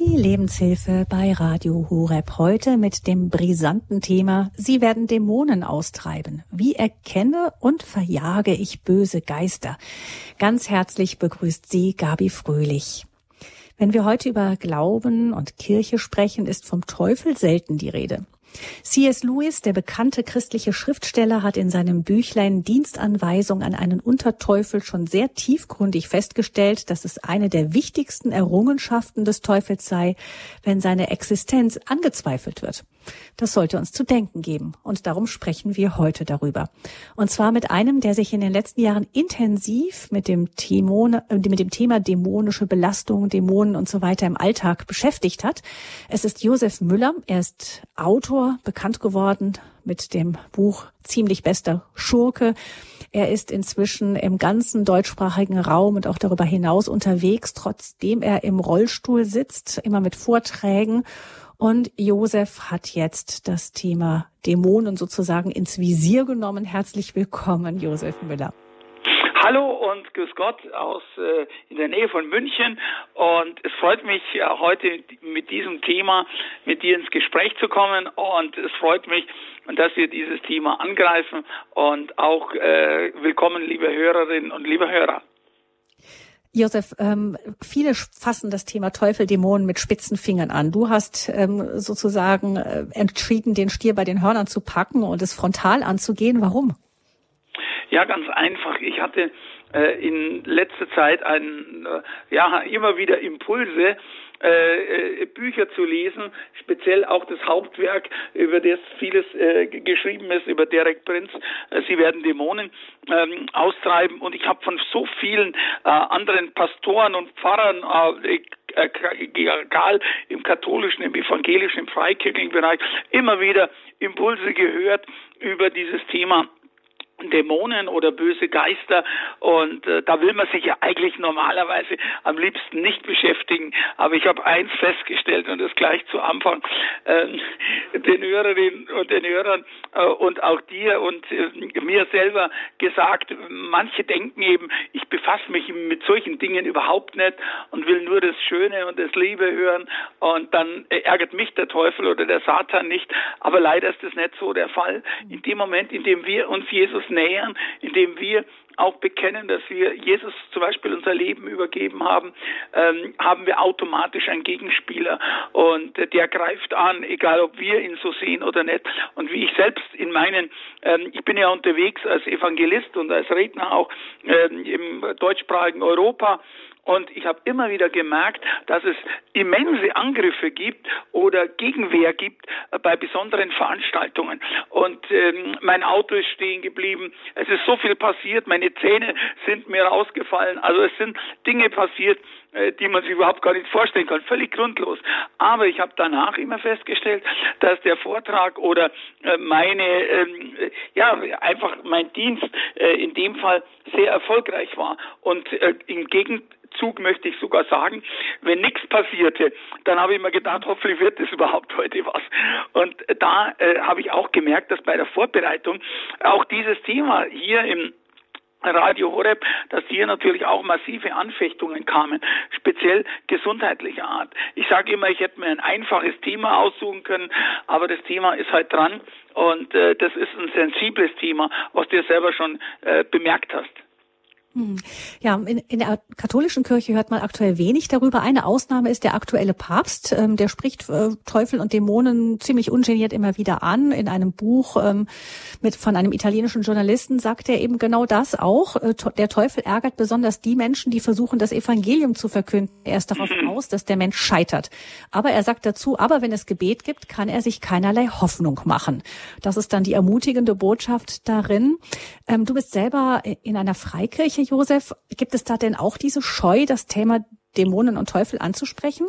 Die Lebenshilfe bei Radio Horeb heute mit dem brisanten Thema Sie werden Dämonen austreiben. Wie erkenne und verjage ich böse Geister? Ganz herzlich begrüßt Sie Gabi Fröhlich. Wenn wir heute über Glauben und Kirche sprechen, ist vom Teufel selten die Rede. C.S. Lewis, der bekannte christliche Schriftsteller, hat in seinem Büchlein Dienstanweisung an einen Unterteufel schon sehr tiefgründig festgestellt, dass es eine der wichtigsten Errungenschaften des Teufels sei, wenn seine Existenz angezweifelt wird. Das sollte uns zu denken geben. Und darum sprechen wir heute darüber. Und zwar mit einem, der sich in den letzten Jahren intensiv mit dem, Thema, äh, mit dem Thema dämonische Belastung, Dämonen und so weiter im Alltag beschäftigt hat. Es ist Josef Müller. Er ist Autor, bekannt geworden mit dem Buch Ziemlich bester Schurke. Er ist inzwischen im ganzen deutschsprachigen Raum und auch darüber hinaus unterwegs, trotzdem er im Rollstuhl sitzt, immer mit Vorträgen und Josef hat jetzt das Thema Dämonen sozusagen ins Visier genommen. Herzlich willkommen, Josef Müller. Hallo und grüß Gott aus äh, in der Nähe von München und es freut mich äh, heute mit diesem Thema mit dir ins Gespräch zu kommen und es freut mich, dass wir dieses Thema angreifen und auch äh, willkommen liebe Hörerinnen und liebe Hörer. Josef, ähm, viele fassen das Thema Teufel, Dämonen mit spitzen Fingern an. Du hast ähm, sozusagen äh, entschieden, den Stier bei den Hörnern zu packen und es frontal anzugehen. Warum? Ja, ganz einfach. Ich hatte äh, in letzter Zeit ein, äh, ja, immer wieder Impulse, äh, äh, Bücher zu lesen, speziell auch das Hauptwerk, über das vieles äh, geschrieben ist, über Derek Prinz, äh, Sie werden Dämonen ähm, austreiben. Und ich habe von so vielen äh, anderen Pastoren und Pfarrern, äh, egal im katholischen, im evangelischen, im freikirchlichen Bereich, immer wieder Impulse gehört über dieses Thema Dämonen oder böse Geister und äh, da will man sich ja eigentlich normalerweise am liebsten nicht beschäftigen. Aber ich habe eins festgestellt und das gleich zu Anfang äh, den Hörerinnen und den Hörern äh, und auch dir und äh, mir selber gesagt, manche denken eben, ich befasse mich mit solchen Dingen überhaupt nicht und will nur das Schöne und das Liebe hören und dann ärgert mich der Teufel oder der Satan nicht. Aber leider ist das nicht so der Fall. In dem Moment, in dem wir uns Jesus nähern, indem wir auch bekennen, dass wir Jesus zum Beispiel unser Leben übergeben haben, ähm, haben wir automatisch einen Gegenspieler und äh, der greift an, egal ob wir ihn so sehen oder nicht. Und wie ich selbst in meinen, ähm, ich bin ja unterwegs als Evangelist und als Redner auch ähm, im deutschsprachigen Europa und ich habe immer wieder gemerkt, dass es immense Angriffe gibt oder Gegenwehr gibt äh, bei besonderen Veranstaltungen. Und ähm, mein Auto ist stehen geblieben. Es ist so viel passiert. Meine Zähne sind mir rausgefallen. Also es sind Dinge passiert, äh, die man sich überhaupt gar nicht vorstellen kann. Völlig grundlos. Aber ich habe danach immer festgestellt, dass der Vortrag oder äh, meine, ähm, ja, einfach mein Dienst äh, in dem Fall sehr erfolgreich war. Und äh, im Gegenteil, Zug möchte ich sogar sagen, wenn nichts passierte, dann habe ich mir gedacht, hoffentlich wird es überhaupt heute was. Und da äh, habe ich auch gemerkt, dass bei der Vorbereitung auch dieses Thema hier im Radio Horeb, dass hier natürlich auch massive Anfechtungen kamen, speziell gesundheitlicher Art. Ich sage immer, ich hätte mir ein einfaches Thema aussuchen können, aber das Thema ist halt dran und äh, das ist ein sensibles Thema, was du selber schon äh, bemerkt hast. Hm. Ja, in, in, der katholischen Kirche hört man aktuell wenig darüber. Eine Ausnahme ist der aktuelle Papst. Ähm, der spricht äh, Teufel und Dämonen ziemlich ungeniert immer wieder an. In einem Buch ähm, mit von einem italienischen Journalisten sagt er eben genau das auch. Äh, der Teufel ärgert besonders die Menschen, die versuchen, das Evangelium zu verkünden. Er ist darauf mhm. aus, dass der Mensch scheitert. Aber er sagt dazu, aber wenn es Gebet gibt, kann er sich keinerlei Hoffnung machen. Das ist dann die ermutigende Botschaft darin. Ähm, du bist selber in einer Freikirche Kirche, Josef. Gibt es da denn auch diese Scheu, das Thema Dämonen und Teufel anzusprechen?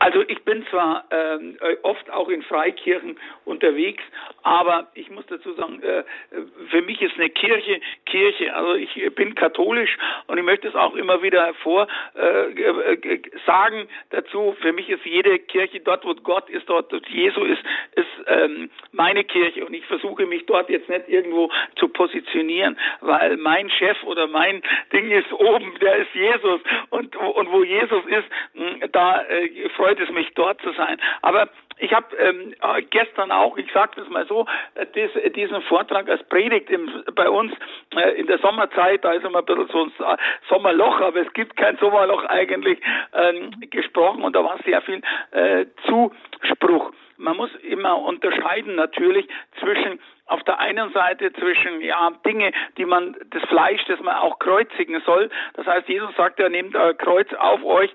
Also ich bin zwar ähm, äh, oft auch in Freikirchen unterwegs, aber ich muss dazu sagen, äh, für mich ist eine Kirche Kirche. Also ich bin katholisch und ich möchte es auch immer wieder hervor äh, sagen dazu. Für mich ist jede Kirche dort, wo Gott ist, dort, wo Jesu ist, ist ähm, meine Kirche und ich versuche mich dort jetzt nicht irgendwo zu positionieren, weil mein Chef oder mein Ding ist oben, der ist Jesus und und wo Jesus ist, da äh, freut es mich dort zu sein. Aber ich habe ähm, gestern auch, ich sage das mal so, äh, dies, diesen Vortrag als Predigt im, bei uns äh, in der Sommerzeit, da ist immer ein bisschen so ein Sommerloch, aber es gibt kein Sommerloch eigentlich, ähm, gesprochen und da war sehr viel äh, Zuspruch. Man muss immer unterscheiden natürlich zwischen auf der einen Seite zwischen ja Dinge, die man das Fleisch, das man auch kreuzigen soll. Das heißt, Jesus sagt, er nehmt euer Kreuz auf euch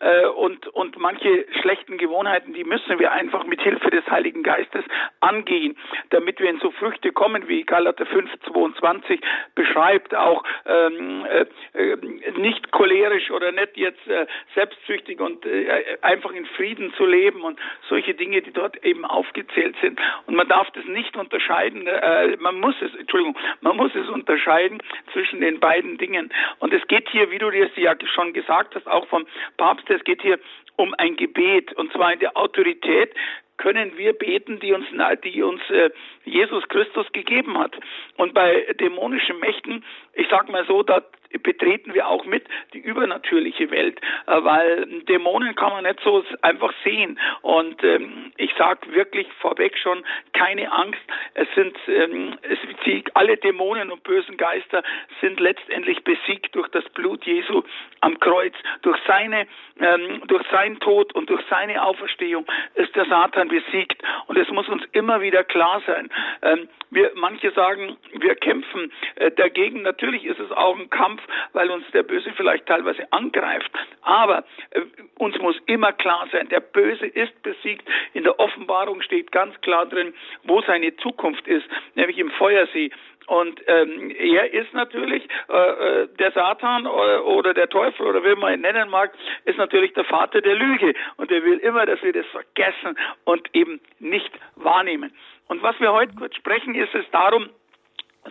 äh, und, und manche schlechten Gewohnheiten, die müssen wir einfach mit Hilfe des Heiligen Geistes angehen, damit wir in so Früchte kommen, wie Galater 5, 22 beschreibt, auch ähm, äh, äh, nicht cholerisch oder nicht jetzt äh, selbstsüchtig und äh, einfach in Frieden zu leben und solche Dinge, die dort eben aufgezählt sind. Und man darf das nicht unterscheiden, äh, man muss es, Entschuldigung, man muss es unterscheiden zwischen den beiden Dingen. Und es geht hier, wie du dir ja schon gesagt hast, auch vom Papst es geht hier um ein Gebet und zwar in der Autorität können wir beten, die uns, die uns äh, Jesus Christus gegeben hat. Und bei dämonischen Mächten, ich sag mal so, da betreten wir auch mit die übernatürliche Welt, äh, weil Dämonen kann man nicht so einfach sehen. Und ähm, ich sage wirklich vorweg schon, keine Angst. Es sind ähm, es, die, alle Dämonen und bösen Geister sind letztendlich besiegt durch das Blut Jesu am Kreuz. Durch seine, ähm, durch seinen Tod und durch seine Auferstehung ist der Satan besiegt. Und es muss uns immer wieder klar sein. Ähm, wir, manche sagen, wir kämpfen äh, dagegen. Natürlich ist es auch ein Kampf, weil uns der Böse vielleicht teilweise angreift. Aber äh, uns muss immer klar sein, der Böse ist besiegt. In der Offenbarung steht ganz klar drin, wo seine Zukunft ist, nämlich im Feuersee. Und ähm, er ist natürlich, äh, äh der Satan oder, oder, der Teufel oder wie man ihn nennen mag, ist natürlich der Vater der Lüge. Und er will immer, dass wir das vergessen und eben nicht wahrnehmen. Und was wir heute kurz sprechen, ist es darum,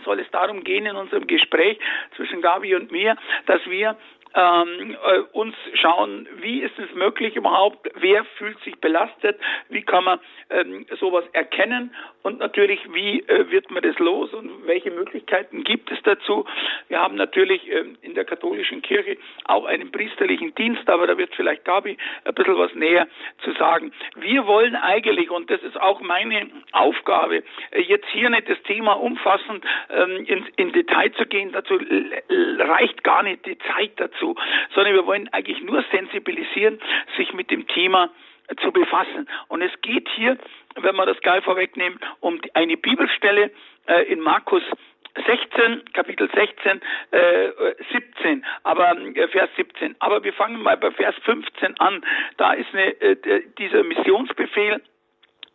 soll es darum gehen in unserem Gespräch zwischen Gabi und mir, dass wir ähm, äh, uns schauen, wie ist es möglich überhaupt, wer fühlt sich belastet, wie kann man ähm, sowas erkennen? Und natürlich, wie äh, wird man das los und welche Möglichkeiten gibt es dazu. Wir haben natürlich ähm, in der katholischen Kirche auch einen priesterlichen Dienst, aber da wird vielleicht Gabi ein bisschen was näher zu sagen. Wir wollen eigentlich, und das ist auch meine Aufgabe, äh, jetzt hier nicht das Thema umfassend ähm, in, in Detail zu gehen, dazu reicht gar nicht die Zeit dazu dazu, sondern wir wollen eigentlich nur sensibilisieren, sich mit dem Thema zu befassen. Und es geht hier, wenn man das geil vorwegnimmt, um eine Bibelstelle äh, in Markus 16, Kapitel 16, äh, 17, aber äh, Vers 17. Aber wir fangen mal bei Vers 15 an. Da ist eine, äh, dieser Missionsbefehl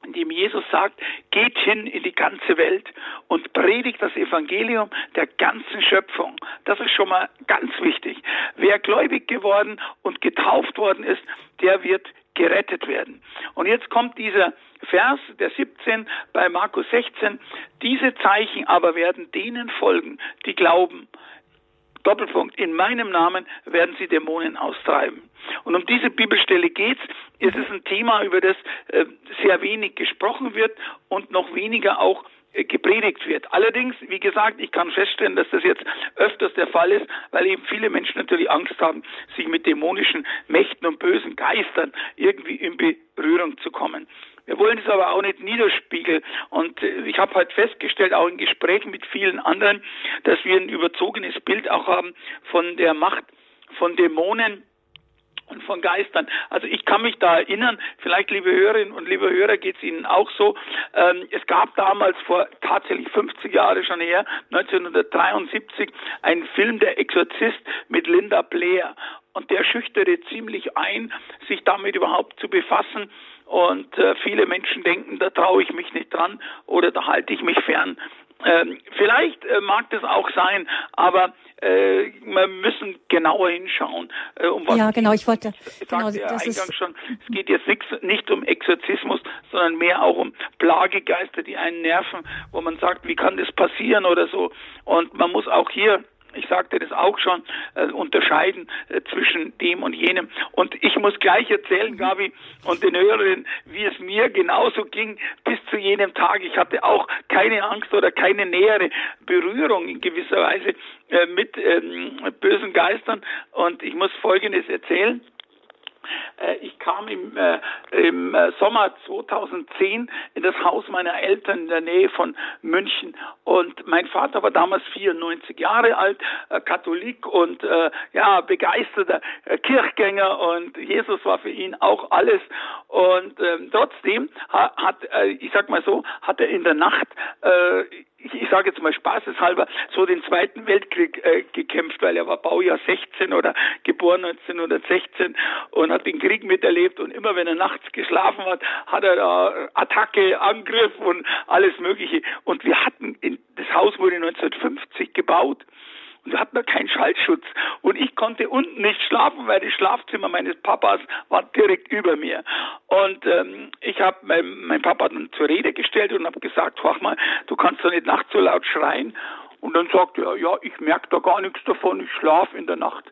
in dem Jesus sagt, geht hin in die ganze Welt und predigt das Evangelium der ganzen Schöpfung. Das ist schon mal ganz wichtig. Wer gläubig geworden und getauft worden ist, der wird gerettet werden. Und jetzt kommt dieser Vers, der 17 bei Markus 16, diese Zeichen aber werden denen folgen, die glauben. Doppelpunkt, in meinem Namen werden sie Dämonen austreiben. Und um diese Bibelstelle geht's. Es ist ein Thema, über das äh, sehr wenig gesprochen wird und noch weniger auch äh, gepredigt wird. Allerdings, wie gesagt, ich kann feststellen, dass das jetzt öfters der Fall ist, weil eben viele Menschen natürlich Angst haben, sich mit dämonischen Mächten und bösen Geistern irgendwie in Berührung zu kommen. Wir wollen es aber auch nicht niederspiegeln. Und äh, ich habe halt festgestellt, auch in Gesprächen mit vielen anderen, dass wir ein überzogenes Bild auch haben von der Macht von Dämonen und von Geistern. Also ich kann mich da erinnern, vielleicht liebe Hörerinnen und liebe Hörer geht es Ihnen auch so. Ähm, es gab damals vor tatsächlich 50 Jahre schon her, 1973, einen Film Der Exorzist mit Linda Blair. Und der schüchterte ziemlich ein, sich damit überhaupt zu befassen. Und äh, viele Menschen denken, da traue ich mich nicht dran oder da halte ich mich fern. ähm, vielleicht äh, mag das auch sein, aber äh, wir müssen genauer hinschauen. Äh, um was ja, genau, ich wollte. Genau, sagte ja eingangs schon, es geht jetzt nicht, nicht um Exorzismus, sondern mehr auch um Plagegeister, die einen nerven, wo man sagt, wie kann das passieren oder so. Und man muss auch hier ich sagte das auch schon, äh, unterscheiden äh, zwischen dem und jenem. Und ich muss gleich erzählen, mhm. Gabi, und den Hörerinnen, wie es mir genauso ging bis zu jenem Tag. Ich hatte auch keine Angst oder keine nähere Berührung in gewisser Weise äh, mit ähm, bösen Geistern. Und ich muss Folgendes erzählen. Äh, ich kam im, äh, im äh, Sommer 2010 in das Haus meiner Eltern in der Nähe von München. Und mein Vater war damals 94 Jahre alt, Katholik und ja begeisterter Kirchgänger. Und Jesus war für ihn auch alles. Und ähm, trotzdem hat, ich sag mal so, hat er in der Nacht ich, ich sage jetzt mal spaßeshalber, so den Zweiten Weltkrieg äh, gekämpft, weil er war Baujahr 16 oder geboren 1916 und hat den Krieg miterlebt und immer wenn er nachts geschlafen hat, hat er da Attacke, Angriff und alles Mögliche. Und wir hatten, in, das Haus wurde 1950 gebaut und wir hatten da keinen Schallschutz. Und ich konnte unten nicht schlafen, weil das Schlafzimmer meines Papas war direkt über mir. Und ähm, ich habe mein, mein Papa dann zur Rede gestellt und habe gesagt, wach mal, du kannst doch nicht nachts so laut schreien. Und dann sagte er, ja, ich merke da gar nichts davon, ich schlafe in der Nacht.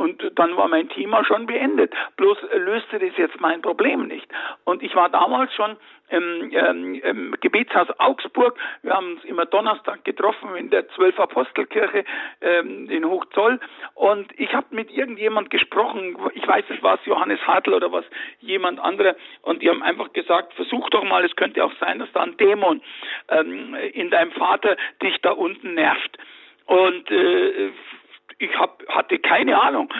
Und dann war mein Thema schon beendet. Bloß löste das jetzt mein Problem nicht. Und ich war damals schon im, ähm, im Gebetshaus Augsburg. Wir haben uns immer Donnerstag getroffen in der Zwölf Apostelkirche ähm, in Hochzoll. Und ich habe mit irgendjemand gesprochen. Ich weiß, es war Johannes Hartl oder was jemand anderer. Und die haben einfach gesagt, versuch doch mal, es könnte auch sein, dass da ein Dämon ähm, in deinem Vater dich da unten nervt. Und äh, ich hab, hatte keine Ahnung.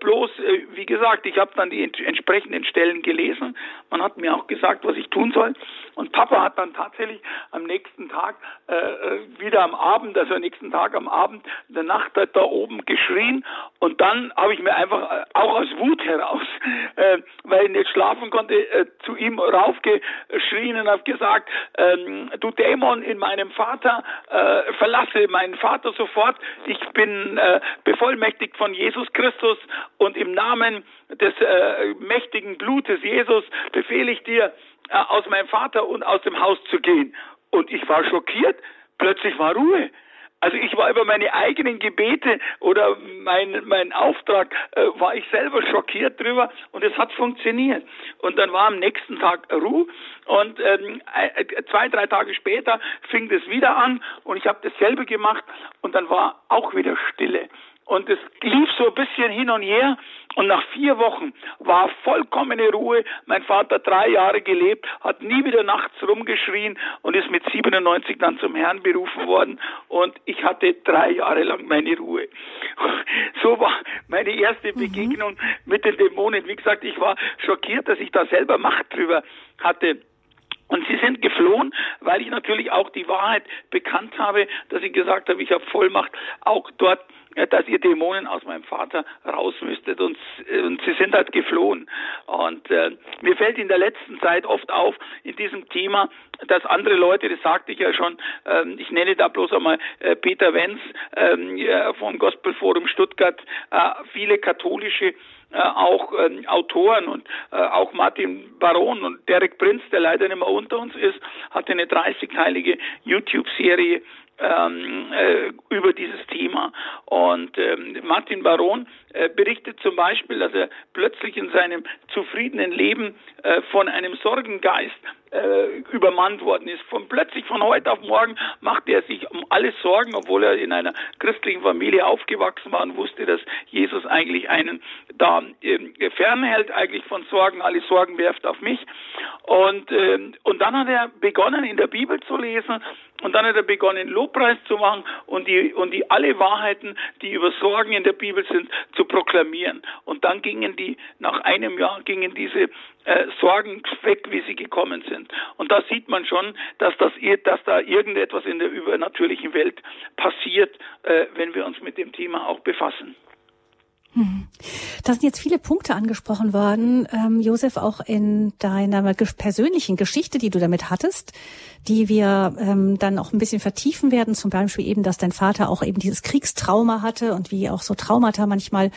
Bloß, äh, wie gesagt, ich habe dann die entsprechenden Stellen gelesen. Man hat mir auch gesagt, was ich tun soll. Und Papa hat dann tatsächlich am nächsten Tag, äh, äh wieder am Abend, also am nächsten Tag am Abend, in der Nacht da oben geschrien. Und dann habe ich mir einfach äh, auch aus Wut heraus, äh, weil ich nicht schlafen konnte, äh, zu ihm raufgeschrien und habe gesagt, ähm, du Dämon in meinem Vater, verlasse meinen Vater sofort. Ich bin bevollmächtigt von Jesus Christus und im Namen des äh, mächtigen Blutes Jesus befehle ich dir, äh, aus meinem Vater und aus dem Haus zu gehen. Und ich war schockiert, plötzlich war Ruhe. Also ich war über meine eigenen Gebete oder mein, mein Auftrag, äh, war ich selber schockiert drüber und es hat funktioniert. Und dann war am nächsten Tag Ruhe und ähm, äh, zwei, drei Tage später fing das wieder an und ich habe dasselbe gemacht und dann war auch wieder Stille. Und es lief so ein bisschen hin und her. Und nach vier Wochen war vollkommene Ruhe. Mein Vater drei Jahre gelebt, hat nie wieder nachts rumgeschrien und ist mit 97 dann zum Herrn berufen worden. Und ich hatte drei Jahre lang meine Ruhe. So war meine erste mhm. Begegnung mhm. mit den Dämonen. Wie gesagt, ich war schockiert, dass ich da selber Macht drüber hatte. Und sie sind geflohen, weil ich natürlich auch die Wahrheit bekannt habe, dass ich gesagt habe, ich habe Vollmacht, auch dort dass ihr Dämonen aus meinem Vater raus müsstet. Und, und sie sind halt geflohen. Und äh, mir fällt in der letzten Zeit oft auf, in diesem Thema, dass andere Leute, das sagte ich ja schon, äh, ich nenne da bloß einmal äh, Peter Wenz äh, vom Gospelforum Stuttgart, äh, viele katholische äh, auch äh, Autoren und äh, auch Martin Baron und Derek Prinz, der leider nicht mehr unter uns ist, hatte eine 30-teilige YouTube-Serie ähm, äh, über dieses Thema. Und ähm, Martin Baron äh, berichtet zum Beispiel, dass er plötzlich in seinem zufriedenen Leben äh, von einem Sorgengeist äh, übermannt worden ist. Von plötzlich von heute auf morgen machte er sich um alles Sorgen, obwohl er in einer christlichen Familie aufgewachsen war und wusste, dass Jesus eigentlich einen da äh, fernhält, eigentlich von Sorgen, alle Sorgen werft auf mich. Und, äh, und dann hat er begonnen, in der Bibel zu lesen und dann hat er begonnen, Lobpreis zu machen und die, und die alle Wahrheiten, die über Sorgen in der Bibel sind, zu proklamieren. Und dann gingen die, nach einem Jahr gingen diese äh, Sorgen weg, wie sie gekommen sind. Und da sieht man schon, dass, das, dass da irgendetwas in der übernatürlichen Welt passiert, äh, wenn wir uns mit dem Thema auch befassen. Da sind jetzt viele Punkte angesprochen worden, ähm, Josef, auch in deiner persönlichen Geschichte, die du damit hattest, die wir ähm, dann auch ein bisschen vertiefen werden. Zum Beispiel eben, dass dein Vater auch eben dieses Kriegstrauma hatte und wie auch so Traumata manchmal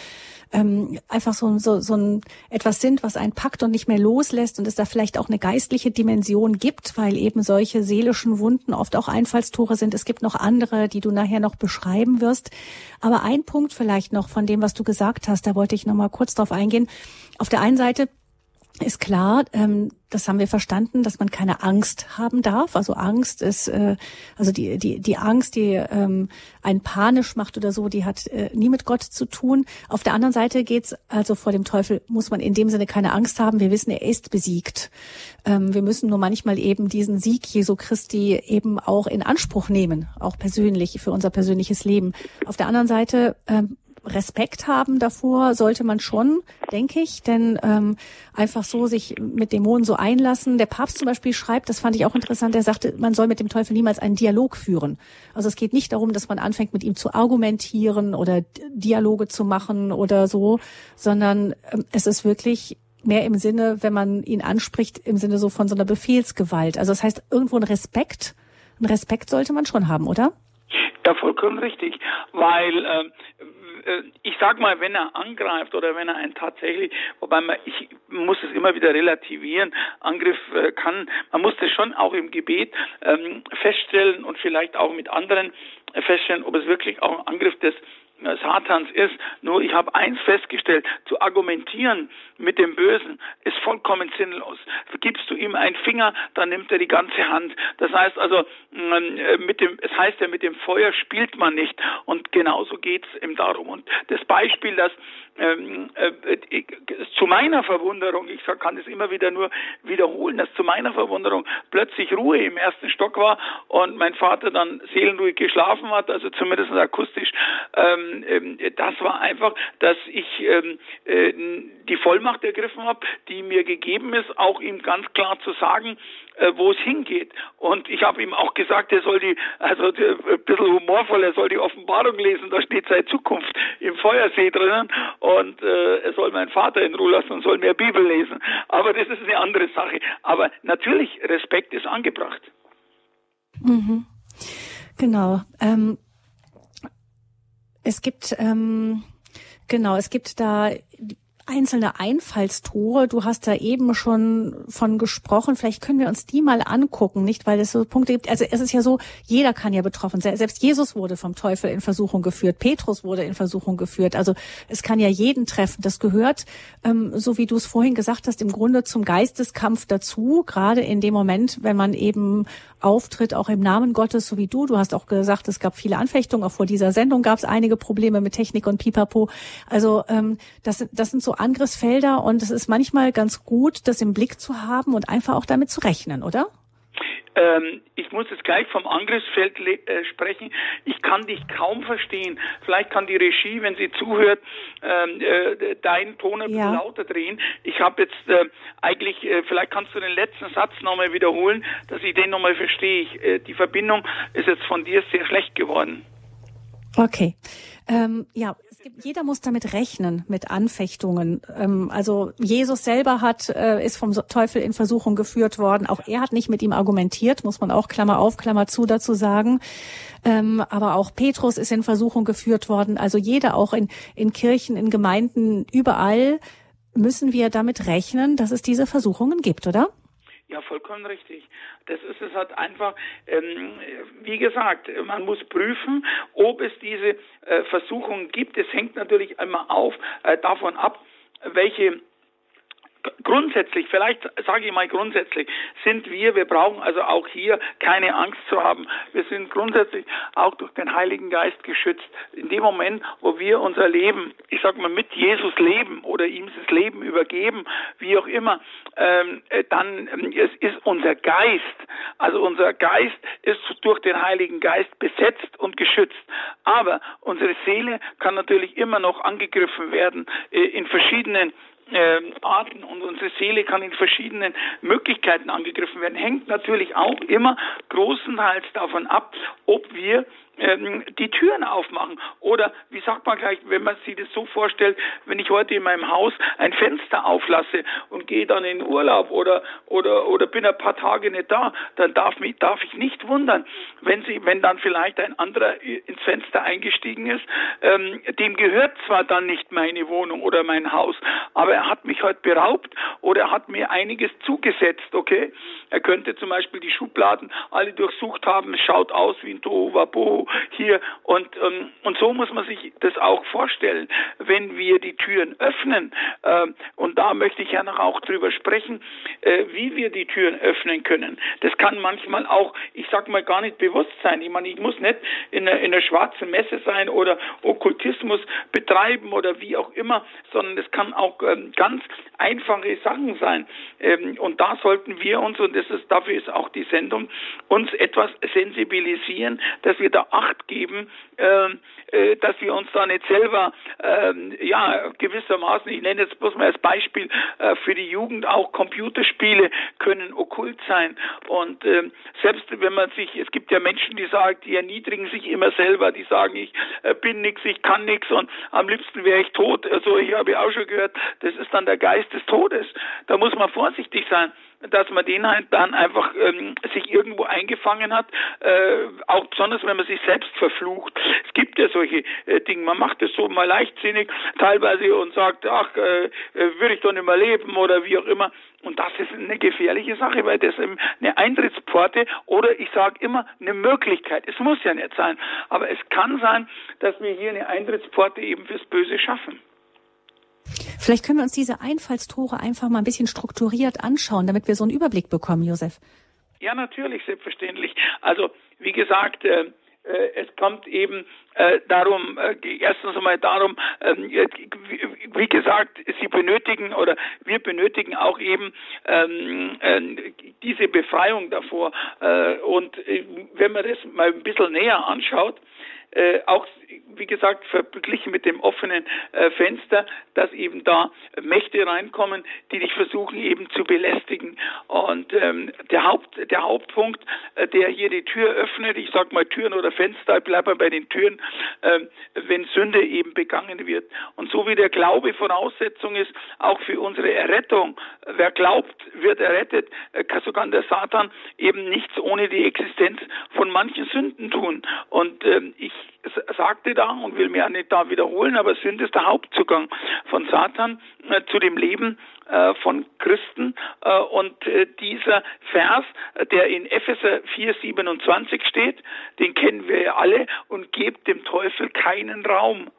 ähm, einfach so, so, so ein etwas sind, was einen packt und nicht mehr loslässt und es da vielleicht auch eine geistliche Dimension gibt, weil eben solche seelischen Wunden oft auch Einfallstore sind. Es gibt noch andere, die du nachher noch beschreiben wirst. Aber ein Punkt vielleicht noch von dem, was du gesagt hast, da wollte ich noch mal kurz drauf eingehen. Auf der einen Seite ist klar, ähm, das haben wir verstanden, dass man keine Angst haben darf. Also Angst ist, äh, also die die die Angst, die ähm, einen panisch macht oder so, die hat äh, nie mit Gott zu tun. Auf der anderen Seite geht's also vor dem Teufel muss man in dem Sinne keine Angst haben. Wir wissen, er ist besiegt. Ähm, wir müssen nur manchmal eben diesen Sieg Jesu Christi eben auch in Anspruch nehmen, auch persönlich für unser persönliches Leben. Auf der anderen Seite ähm, Respekt haben davor sollte man schon, denke ich, denn ähm, einfach so sich mit Dämonen so einlassen. Der Papst zum Beispiel schreibt, das fand ich auch interessant, er sagte, man soll mit dem Teufel niemals einen Dialog führen. Also es geht nicht darum, dass man anfängt, mit ihm zu argumentieren oder Dialoge zu machen oder so, sondern ähm, es ist wirklich mehr im Sinne, wenn man ihn anspricht, im Sinne so von so einer Befehlsgewalt. Also das heißt, irgendwo ein Respekt, ein Respekt sollte man schon haben, oder? Ja, vollkommen richtig, weil äh, ich sag mal, wenn er angreift oder wenn er einen tatsächlich, wobei man, ich muss es immer wieder relativieren, Angriff äh, kann, man muss das schon auch im Gebet ähm, feststellen und vielleicht auch mit anderen feststellen, ob es wirklich auch ein Angriff des äh, Satans ist. Nur ich habe eins festgestellt, zu argumentieren mit dem Bösen ist vollkommen sinnlos. Gibst du ihm einen Finger, dann nimmt er die ganze Hand. Das heißt also, äh, mit dem, es heißt ja, mit dem Feuer spielt man nicht. Und genauso geht es ihm darum. Und das Beispiel, das ähm, äh, zu meiner Verwunderung, ich kann es immer wieder nur wiederholen, dass zu meiner Verwunderung plötzlich Ruhe im ersten Stock war und mein Vater dann seelenruhig geschlafen hat, also zumindest akustisch. Ähm, ähm, das war einfach, dass ich ähm, äh, die Vollmacht ergriffen habe, die mir gegeben ist, auch ihm ganz klar zu sagen, äh, wo es hingeht. Und ich habe ihm auch gesagt, er soll die, also die, ein bisschen humorvoll, er soll die Offenbarung lesen, da steht seine Zukunft im Feuersee drinnen und äh, er soll meinen Vater in Ruhe lassen und soll mehr Bibel lesen. Aber das ist eine andere Sache. Aber natürlich, Respekt ist angebracht. Mhm. Genau. Ähm, es gibt ähm, genau, es gibt da einzelne Einfallstore. Du hast da eben schon von gesprochen. Vielleicht können wir uns die mal angucken, nicht? Weil es so Punkte gibt. Also es ist ja so, jeder kann ja betroffen sein. Selbst Jesus wurde vom Teufel in Versuchung geführt. Petrus wurde in Versuchung geführt. Also es kann ja jeden treffen. Das gehört, ähm, so wie du es vorhin gesagt hast, im Grunde zum Geisteskampf dazu. Gerade in dem Moment, wenn man eben auftritt, auch im Namen Gottes, so wie du. Du hast auch gesagt, es gab viele Anfechtungen. Auch vor dieser Sendung gab es einige Probleme mit Technik und Pipapo. Also ähm, das, das sind so Angriffsfelder und es ist manchmal ganz gut, das im Blick zu haben und einfach auch damit zu rechnen, oder? Ähm, ich muss jetzt gleich vom Angriffsfeld äh, sprechen. Ich kann dich kaum verstehen. Vielleicht kann die Regie, wenn sie zuhört, ähm, äh, deinen Ton ein bisschen lauter drehen. Ich habe jetzt äh, eigentlich, äh, vielleicht kannst du den letzten Satz nochmal wiederholen, dass ich den nochmal verstehe. Ich, äh, die Verbindung ist jetzt von dir sehr schlecht geworden. Okay. Ähm, ja, jeder muss damit rechnen, mit Anfechtungen. Ähm, also Jesus selber hat, äh, ist vom Teufel in Versuchung geführt worden. Auch er hat nicht mit ihm argumentiert, muss man auch Klammer auf, Klammer zu dazu sagen. Ähm, aber auch Petrus ist in Versuchung geführt worden. Also jeder auch in, in Kirchen, in Gemeinden, überall müssen wir damit rechnen, dass es diese Versuchungen gibt, oder? Ja, vollkommen richtig. Das ist es halt einfach, ähm, wie gesagt, man muss prüfen, ob es diese äh, Versuchungen gibt. Es hängt natürlich einmal auf äh, davon ab, welche grundsätzlich, vielleicht sage ich mal grundsätzlich, sind wir, wir brauchen also auch hier keine Angst zu haben. Wir sind grundsätzlich auch durch den Heiligen Geist geschützt. In dem Moment, wo wir unser Leben, ich sage mal, mit Jesus leben oder ihm das Leben übergeben, wie auch immer, ähm, äh, dann ähm, es ist unser Geist, also unser Geist ist durch den Heiligen Geist besetzt und geschützt. Aber unsere Seele kann natürlich immer noch angegriffen werden äh, in verschiedenen äh, Arten und unsere Seele kann in verschiedenen Möglichkeiten angegriffen werden. Hängt natürlich auch immer großenteils davon ab, ob wir ähm, die Türen aufmachen. Oder wie sagt man gleich, wenn man sich das so vorstellt, wenn ich heute in meinem Haus ein Fenster auflasse und gehe dann in Urlaub oder oder oder bin ein paar Tage nicht da, dann darf mich darf ich nicht wundern, wenn sie wenn dann vielleicht ein anderer ins Fenster eingestiegen ist, ähm, dem gehört zwar dann nicht meine Wohnung oder mein Haus, aber er hat mich heute beraubt oder er hat mir einiges zugesetzt, okay? Er könnte zum Beispiel die Schubladen alle durchsucht haben, schaut aus wie ein Tohuwabohu hier und, ähm, und so muss man sich das auch vorstellen, wenn wir die Türen öffnen äh, und da möchte ich ja noch auch drüber sprechen, äh, wie wir die Türen öffnen können. Das kann manchmal auch, ich sag mal, gar nicht bewusst sein. Ich meine, ich muss nicht in einer, in einer schwarzen Messe sein oder Okkultismus betreiben oder wie auch immer, sondern es kann auch ähm, ganz einfache Sachen sein. Ähm, und da sollten wir uns, und das ist, dafür ist auch die Sendung, uns etwas sensibilisieren, dass wir da Acht geben, ähm, äh, dass wir uns da nicht selber, ähm, ja, gewissermaßen, ich nenne jetzt bloß mal als Beispiel äh, für die Jugend auch Computerspiele können okkult sein. Und ähm, selbst wenn man sich, es gibt ja Menschen, die sagen, die erniedrigen sich immer selber, die sagen, ich äh, bin nichts, ich kann nichts und am liebsten wäre ich tot. Also ich habe auch schon gehört, das ist dann der Geist des Todes. Da muss man vorsichtig sein dass man den halt dann einfach ähm, sich irgendwo eingefangen hat, äh, auch besonders wenn man sich selbst verflucht. Es gibt ja solche äh, Dinge, man macht es so mal leichtsinnig teilweise und sagt, ach, äh, äh würde ich doch nicht mehr leben oder wie auch immer. Und das ist eine gefährliche Sache, weil das eine Eintrittspforte oder ich sage immer eine Möglichkeit. Es muss ja nicht sein, aber es kann sein, dass wir hier eine Eintrittspforte eben fürs Böse schaffen. Vielleicht können wir uns diese Einfallstore einfach mal ein bisschen strukturiert anschauen, damit wir so einen Überblick bekommen, Josef. Ja, natürlich, selbstverständlich. Also, wie gesagt, äh, äh es kommt eben äh, darum, äh, erstens einmal darum, ähm, wie gesagt, Sie benötigen oder wir benötigen auch eben ähm, äh, diese Befreiung davor. Äh, und wenn man das mal ein bisschen näher anschaut, äh, auch wie gesagt verglichen mit dem offenen äh, Fenster, dass eben da Mächte reinkommen, die dich versuchen eben zu belästigen. Und ähm, der Haupt der Hauptpunkt, äh, der hier die Tür öffnet, ich sag mal Türen oder Fenster, ich bleibe bei den Türen, äh, wenn Sünde eben begangen wird. Und so wie der Glaube Voraussetzung ist, auch für unsere Errettung, wer glaubt, wird errettet, äh, kann sogar der Satan eben nichts ohne die Existenz von manchen Sünden tun. Und ähm, ich sagte da und will mir nicht da wiederholen, aber Sünde ist der Hauptzugang von Satan äh, zu dem Leben äh, von Christen. Äh, und dieser Vers, der in Epheser 4,27 steht, den kennen wir ja alle und gebt dem Teufel keinen Raum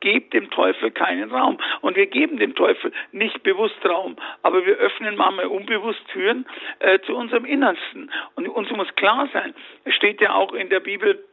gebt dem Teufel keinen Raum. Und wir geben dem Teufel nicht bewusst Raum, aber wir öffnen manchmal unbewusst Türen zu unserem Innersten. Und uns muss klar sein, es steht ja auch in der Bibel,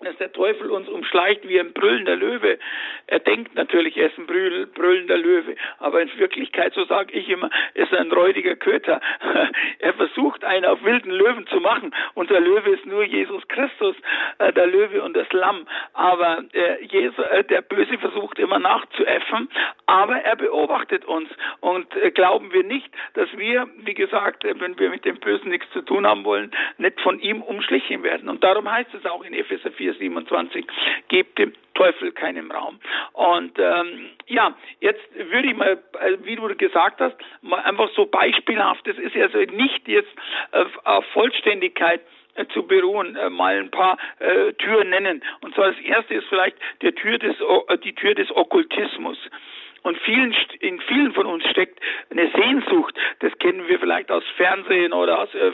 dass der Teufel uns umschleicht wie ein brüllender Löwe. Er denkt natürlich, er ist ein brüllender Löwe, aber in Wirklichkeit, so sage ich immer, ist er ein räudiger Köter. Er versucht, einen auf wilden Löwen zu machen. Und der Löwe ist nur Jesus Christus, äh, der Löwe und das Lamm. Aber äh, äh, der Böse versucht immer nachzuäffen, aber er beobachtet uns. Und glauben wir nicht, dass wir, wie gesagt, wenn wir mit dem Bösen nichts zu tun haben wollen, nicht von ihm umschlichen werden. Und darum heißt es auch in Epheser 4, 27, gebt dem Teufel keinen Raum. Und ähm, ja, jetzt würde ich mal, äh, wie du gesagt hast, mal einfach so beispielhaft, das ist also nicht jetzt äh, auf Vollständigkeit äh, zu beruhen, äh, mal ein paar äh, Türen nennen. Und zwar das erste ist vielleicht der Tür des, äh, die Tür des Okkultismus. Und vielen, in vielen von uns steckt eine Sehnsucht. Das kennen wir vielleicht aus Fernsehen oder aus äh,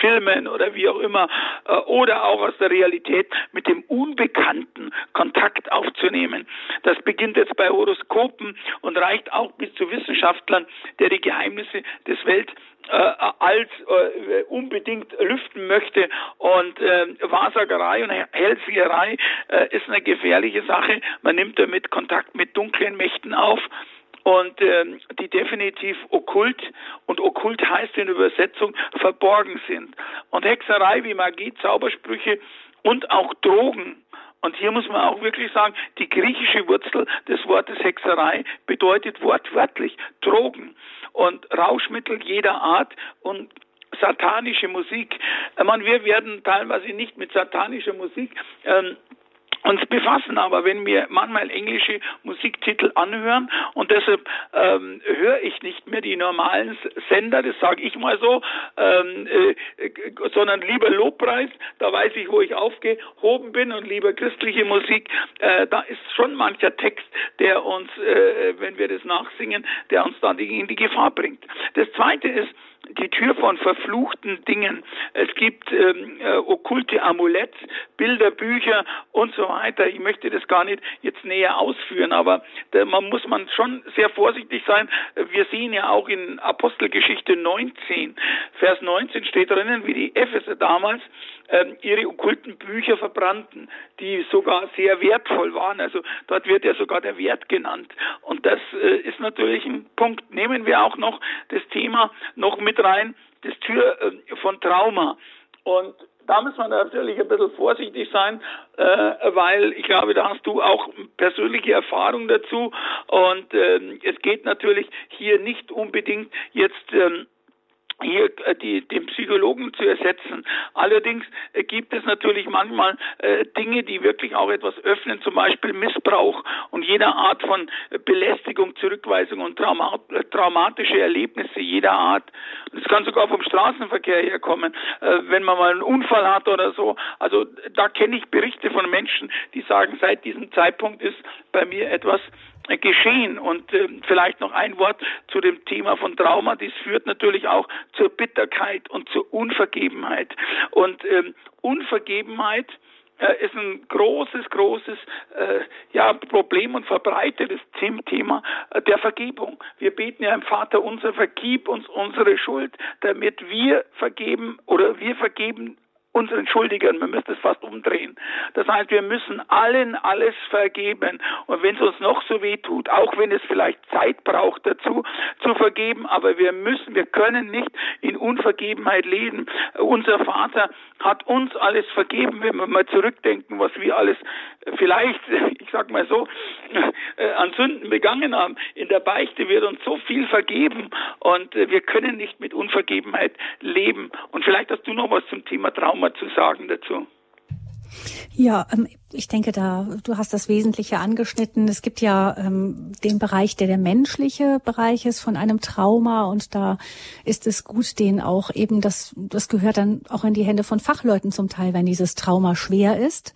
Filmen oder wie auch immer. Äh, oder auch aus der Realität mit dem Unbekannten Kontakt aufzunehmen. Das beginnt jetzt bei Horoskopen und reicht auch bis zu Wissenschaftlern, der die Geheimnisse des Welt äh, als äh, unbedingt lüften möchte. Und äh, Wahrsagerei und Hellseherei äh, ist eine gefährliche Sache. Man nimmt damit Kontakt mit dunklen Mächten auf und ähm, die definitiv okkult und okkult heißt in Übersetzung verborgen sind. Und Hexerei wie Magie, Zaubersprüche und auch Drogen und hier muss man auch wirklich sagen, die griechische Wurzel des Wortes Hexerei bedeutet wortwörtlich Drogen und Rauschmittel jeder Art und satanische Musik. Meine, wir werden teilweise nicht mit satanischer Musik ähm, uns befassen. Aber wenn wir manchmal englische Musiktitel anhören und deshalb ähm, höre ich nicht mehr die normalen Sender, das sage ich mal so, ähm, äh, sondern lieber Lobpreis, da weiß ich, wo ich aufgehoben bin und lieber christliche Musik, äh, da ist schon mancher Text, der uns, äh, wenn wir das nachsingen, der uns dann in die Gefahr bringt. Das Zweite ist, die Tür von verfluchten Dingen. Es gibt ähm, äh, okkulte Amulett, Bilder, Bücher und so weiter. Ich möchte das gar nicht jetzt näher ausführen, aber da man muss man schon sehr vorsichtig sein. Wir sehen ja auch in Apostelgeschichte 19, Vers 19 steht drinnen, wie die Epheser damals ihre okkulten Bücher verbrannten, die sogar sehr wertvoll waren. Also dort wird ja sogar der Wert genannt. Und das äh, ist natürlich ein Punkt. Nehmen wir auch noch das Thema noch mit rein, das Tür äh, von Trauma. Und da muss man natürlich ein bisschen vorsichtig sein, äh, weil ich glaube, da hast du auch persönliche Erfahrung dazu. Und äh, es geht natürlich hier nicht unbedingt jetzt ähm, hier äh, die, den Psychologen zu ersetzen. Allerdings äh, gibt es natürlich manchmal äh, Dinge, die wirklich auch etwas öffnen, zum Beispiel Missbrauch und jeder Art von Belästigung, Zurückweisung und Trauma, äh, traumatische Erlebnisse jeder Art. Es kann sogar vom Straßenverkehr herkommen, äh, wenn man mal einen Unfall hat oder so. Also da kenne ich Berichte von Menschen, die sagen, seit diesem Zeitpunkt ist bei mir etwas geschehen. Und äh, vielleicht noch ein Wort zu dem Thema von Trauma. Dies führt natürlich auch zur Bitterkeit und zur Unvergebenheit. Und ähm, Unvergebenheit äh, ist ein großes, großes äh, ja, Problem und verbreitetes Thema äh, der Vergebung. Wir beten ja im Vater unser, vergib uns unsere Schuld, damit wir vergeben oder wir vergeben unseren Schuldigern, man müsste es fast umdrehen. Das heißt, wir müssen allen alles vergeben. Und wenn es uns noch so weh tut, auch wenn es vielleicht Zeit braucht dazu, zu vergeben, aber wir müssen, wir können nicht in Unvergebenheit leben. Unser Vater hat uns alles vergeben, wenn wir mal zurückdenken, was wir alles vielleicht, ich sag mal so, äh, an Sünden begangen haben. In der Beichte wird uns so viel vergeben und äh, wir können nicht mit Unvergebenheit leben. Und vielleicht hast du noch was zum Thema Trauma zu sagen dazu. Ja, ähm, ich denke, da du hast das Wesentliche angeschnitten. Es gibt ja ähm, den Bereich, der der menschliche Bereich ist von einem Trauma, und da ist es gut, den auch eben das das gehört dann auch in die Hände von Fachleuten zum Teil, wenn dieses Trauma schwer ist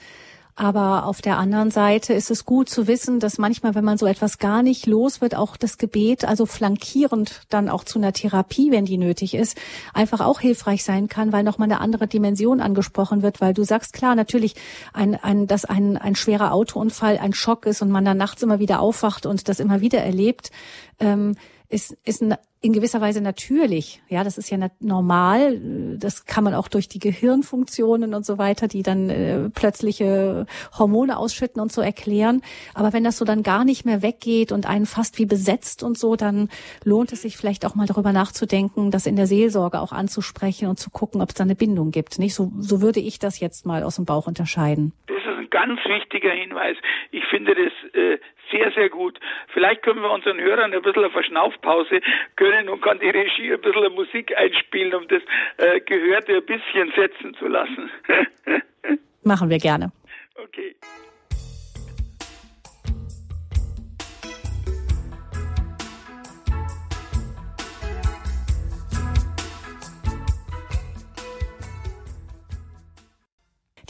aber auf der anderen Seite ist es gut zu wissen, dass manchmal, wenn man so etwas gar nicht los wird, auch das Gebet, also flankierend dann auch zu einer Therapie, wenn die nötig ist, einfach auch hilfreich sein kann, weil nochmal eine andere Dimension angesprochen wird, weil du sagst, klar, natürlich, ein, ein, dass ein, ein schwerer Autounfall ein Schock ist und man dann nachts immer wieder aufwacht und das immer wieder erlebt, ähm, ist, ist in gewisser Weise natürlich. Ja, das ist ja normal. Das kann man auch durch die Gehirnfunktionen und so weiter, die dann äh, plötzliche Hormone ausschütten und so erklären. Aber wenn das so dann gar nicht mehr weggeht und einen fast wie besetzt und so, dann lohnt es sich vielleicht auch mal darüber nachzudenken, das in der Seelsorge auch anzusprechen und zu gucken, ob es da eine Bindung gibt. Nicht so, so würde ich das jetzt mal aus dem Bauch unterscheiden. Das ist ein ganz wichtiger Hinweis. Ich finde das äh, sehr, sehr gut. Vielleicht können wir unseren Hörern ein bisschen eine Verschnaufpause gönnen und kann die Regie ein bisschen Musik einspielen, um das äh, Gehörte ein bisschen setzen zu lassen. Machen wir gerne. Okay.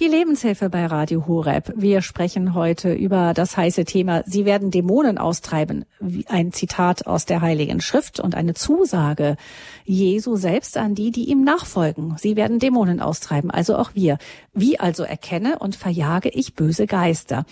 Die Lebenshilfe bei Radio Horeb. Wir sprechen heute über das heiße Thema Sie werden Dämonen austreiben. Ein Zitat aus der Heiligen Schrift und eine Zusage Jesu selbst an die, die ihm nachfolgen. Sie werden Dämonen austreiben, also auch wir. Wie also erkenne und verjage ich böse Geister?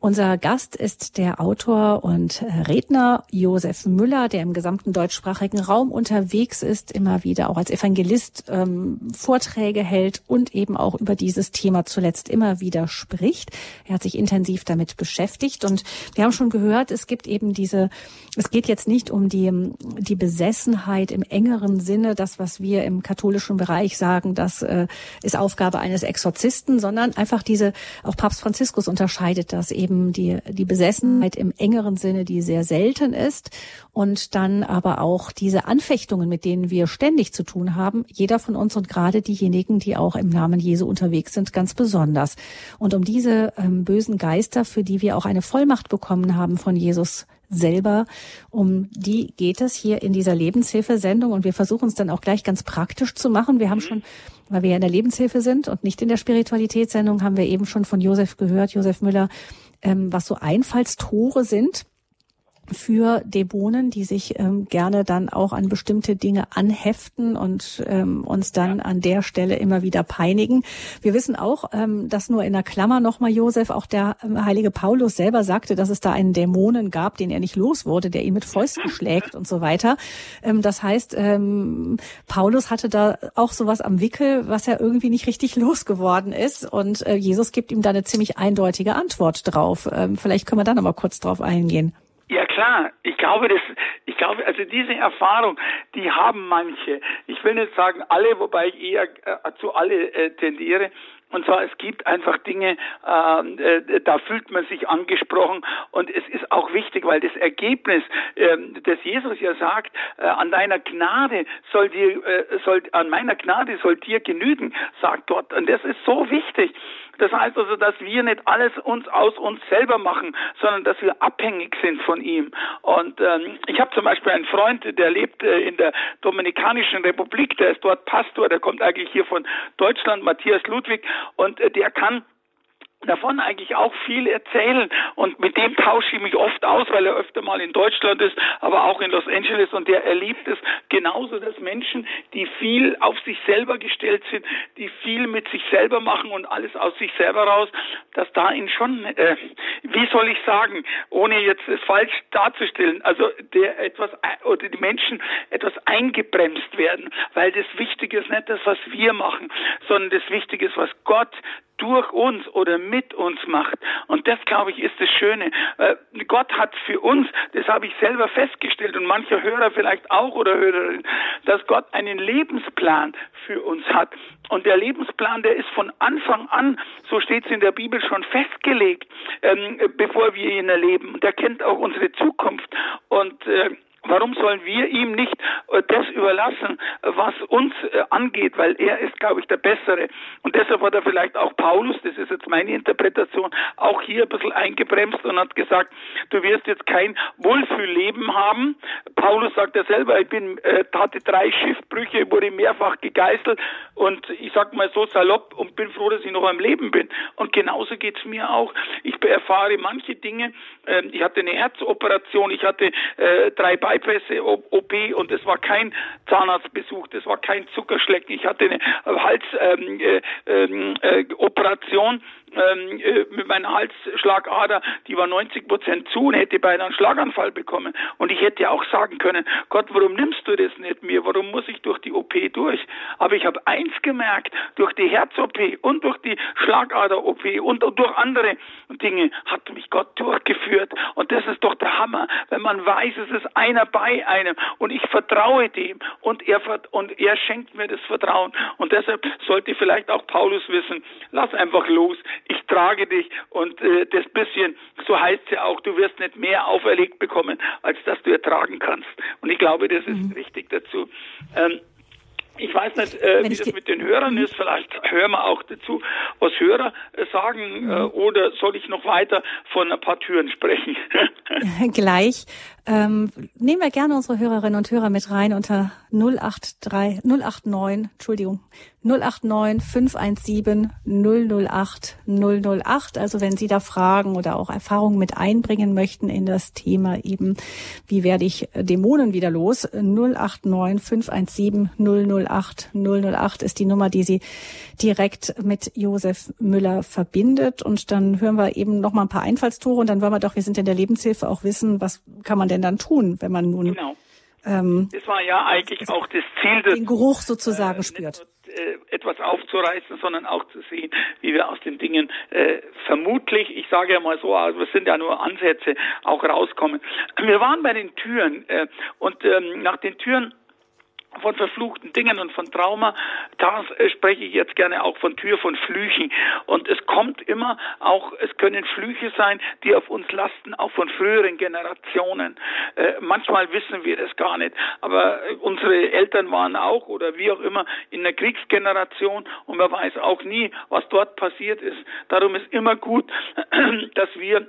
Unser Gast ist der Autor und Redner Josef Müller, der im gesamten deutschsprachigen Raum unterwegs ist, immer wieder auch als Evangelist ähm, Vorträge hält und eben auch über dieses Thema zuletzt immer wieder spricht. Er hat sich intensiv damit beschäftigt und wir haben schon gehört, es gibt eben diese, es geht jetzt nicht um die, die Besessenheit im engeren Sinne, das, was wir im katholischen Bereich sagen, das äh, ist Aufgabe eines Exorzisten, sondern einfach diese, auch Papst Franziskus unterscheidet das eben die, die Besessenheit im engeren Sinne, die sehr selten ist und dann aber auch diese Anfechtungen, mit denen wir ständig zu tun haben, jeder von uns und gerade diejenigen, die auch im Namen Jesu unterwegs sind, ganz besonders. Und um diese ähm, bösen Geister, für die wir auch eine Vollmacht bekommen haben von Jesus selber, um die geht es hier in dieser Lebenshilfesendung und wir versuchen es dann auch gleich ganz praktisch zu machen. Wir haben mhm. schon, weil wir ja in der Lebenshilfe sind und nicht in der Spiritualitätssendung, haben wir eben schon von Josef gehört, Josef Müller, ähm, was so Einfallstore sind für Dämonen, die sich ähm, gerne dann auch an bestimmte Dinge anheften und ähm, uns dann ja. an der Stelle immer wieder peinigen. Wir wissen auch, ähm, dass nur in der Klammer nochmal Josef, auch der ähm, heilige Paulus selber sagte, dass es da einen Dämonen gab, den er nicht los wurde, der ihn mit Fäusten schlägt und so weiter. Ähm, das heißt, ähm, Paulus hatte da auch sowas am Wickel, was er irgendwie nicht richtig losgeworden ist und äh, Jesus gibt ihm da eine ziemlich eindeutige Antwort drauf. Vielleicht können wir da nochmal kurz drauf eingehen. Ja klar, ich glaube, das, ich glaube, also diese Erfahrung, die haben manche. Ich will nicht sagen alle, wobei ich eher äh, zu alle äh, tendiere. Und zwar, es gibt einfach Dinge, ähm, äh, da fühlt man sich angesprochen. Und es ist auch wichtig, weil das Ergebnis, äh, das Jesus ja sagt, äh, an deiner Gnade soll dir, äh, soll, an meiner Gnade soll dir genügen, sagt Gott. Und das ist so wichtig. Das heißt also, dass wir nicht alles uns aus uns selber machen, sondern dass wir abhängig sind von ihm. Und ähm, ich habe zum Beispiel einen Freund, der lebt äh, in der Dominikanischen Republik, der ist dort Pastor, der kommt eigentlich hier von Deutschland, Matthias Ludwig, und äh, der kann davon eigentlich auch viel erzählen. Und mit dem tausche ich mich oft aus, weil er öfter mal in Deutschland ist, aber auch in Los Angeles. Und der erlebt es genauso, dass Menschen, die viel auf sich selber gestellt sind, die viel mit sich selber machen und alles aus sich selber raus, dass da ihn schon, äh, wie soll ich sagen, ohne jetzt es falsch darzustellen, also der etwas oder die Menschen etwas eingebremst werden, weil das Wichtige ist nicht das, was wir machen, sondern das Wichtige ist, was Gott durch uns oder mit uns macht. Und das, glaube ich, ist das Schöne. Äh, Gott hat für uns, das habe ich selber festgestellt und mancher Hörer vielleicht auch oder Hörerin, dass Gott einen Lebensplan für uns hat. Und der Lebensplan, der ist von Anfang an, so steht es in der Bibel schon festgelegt, ähm, bevor wir ihn erleben. Und er kennt auch unsere Zukunft. Und äh, Warum sollen wir ihm nicht äh, das überlassen, was uns äh, angeht, weil er ist, glaube ich, der Bessere. Und deshalb hat er vielleicht auch Paulus, das ist jetzt meine Interpretation, auch hier ein bisschen eingebremst und hat gesagt, du wirst jetzt kein Wohlfühlleben haben. Paulus sagt ja selber, ich bin, äh, hatte drei Schiffbrüche, wurde mehrfach gegeißelt und ich sag mal so salopp und bin froh, dass ich noch am Leben bin. Und genauso geht's mir auch. Ich erfahre manche Dinge. Äh, ich hatte eine Herzoperation, ich hatte äh, drei Beine Bypass-OP und es war kein Zahnarztbesuch, das war kein Zuckerschlecken. Ich hatte eine Halsoperation. Ähm, äh, äh, ähm, äh, mit meiner Halsschlagader, die war 90 Prozent zu und hätte beinahe einen Schlaganfall bekommen. Und ich hätte auch sagen können, Gott, warum nimmst du das nicht mir? Warum muss ich durch die OP durch? Aber ich habe eins gemerkt, durch die Herz-OP und durch die Schlagader-OP und, und durch andere Dinge hat mich Gott durchgeführt. Und das ist doch der Hammer, wenn man weiß, es ist einer bei einem und ich vertraue dem und er, und er schenkt mir das Vertrauen. Und deshalb sollte vielleicht auch Paulus wissen, lass einfach los ich trage dich und äh, das bisschen, so heißt es ja auch, du wirst nicht mehr auferlegt bekommen, als dass du ertragen kannst. Und ich glaube, das ist mhm. richtig dazu. Ähm, ich weiß nicht, äh, wie das mit den Hörern ist. Vielleicht hören wir auch dazu, was Hörer äh, sagen. Äh, oder soll ich noch weiter von ein paar Türen sprechen? Gleich. Ähm, nehmen wir gerne unsere Hörerinnen und Hörer mit rein unter 083, 089, Entschuldigung, 089 517 008 008. Also wenn Sie da Fragen oder auch Erfahrungen mit einbringen möchten in das Thema eben, wie werde ich Dämonen wieder los? 089 517 008 008 ist die Nummer, die Sie direkt mit Josef Müller verbindet. Und dann hören wir eben noch mal ein paar Einfallstore und dann wollen wir doch, wir sind in der Lebenshilfe auch wissen, was kann man denn dann tun, wenn man nun genau. Ähm, das war ja eigentlich auch das Ziel, des, den Geruch sozusagen äh, spürt. Äh, etwas aufzureißen, sondern auch zu sehen, wie wir aus den Dingen äh, vermutlich, ich sage ja mal so, also es sind ja nur Ansätze, auch rauskommen. Wir waren bei den Türen äh, und ähm, nach den Türen von verfluchten Dingen und von Trauma, da spreche ich jetzt gerne auch von Tür, von Flüchen. Und es kommt immer auch, es können Flüche sein, die auf uns lasten, auch von früheren Generationen. Äh, manchmal wissen wir das gar nicht, aber unsere Eltern waren auch oder wie auch immer in der Kriegsgeneration und man weiß auch nie, was dort passiert ist. Darum ist immer gut, dass wir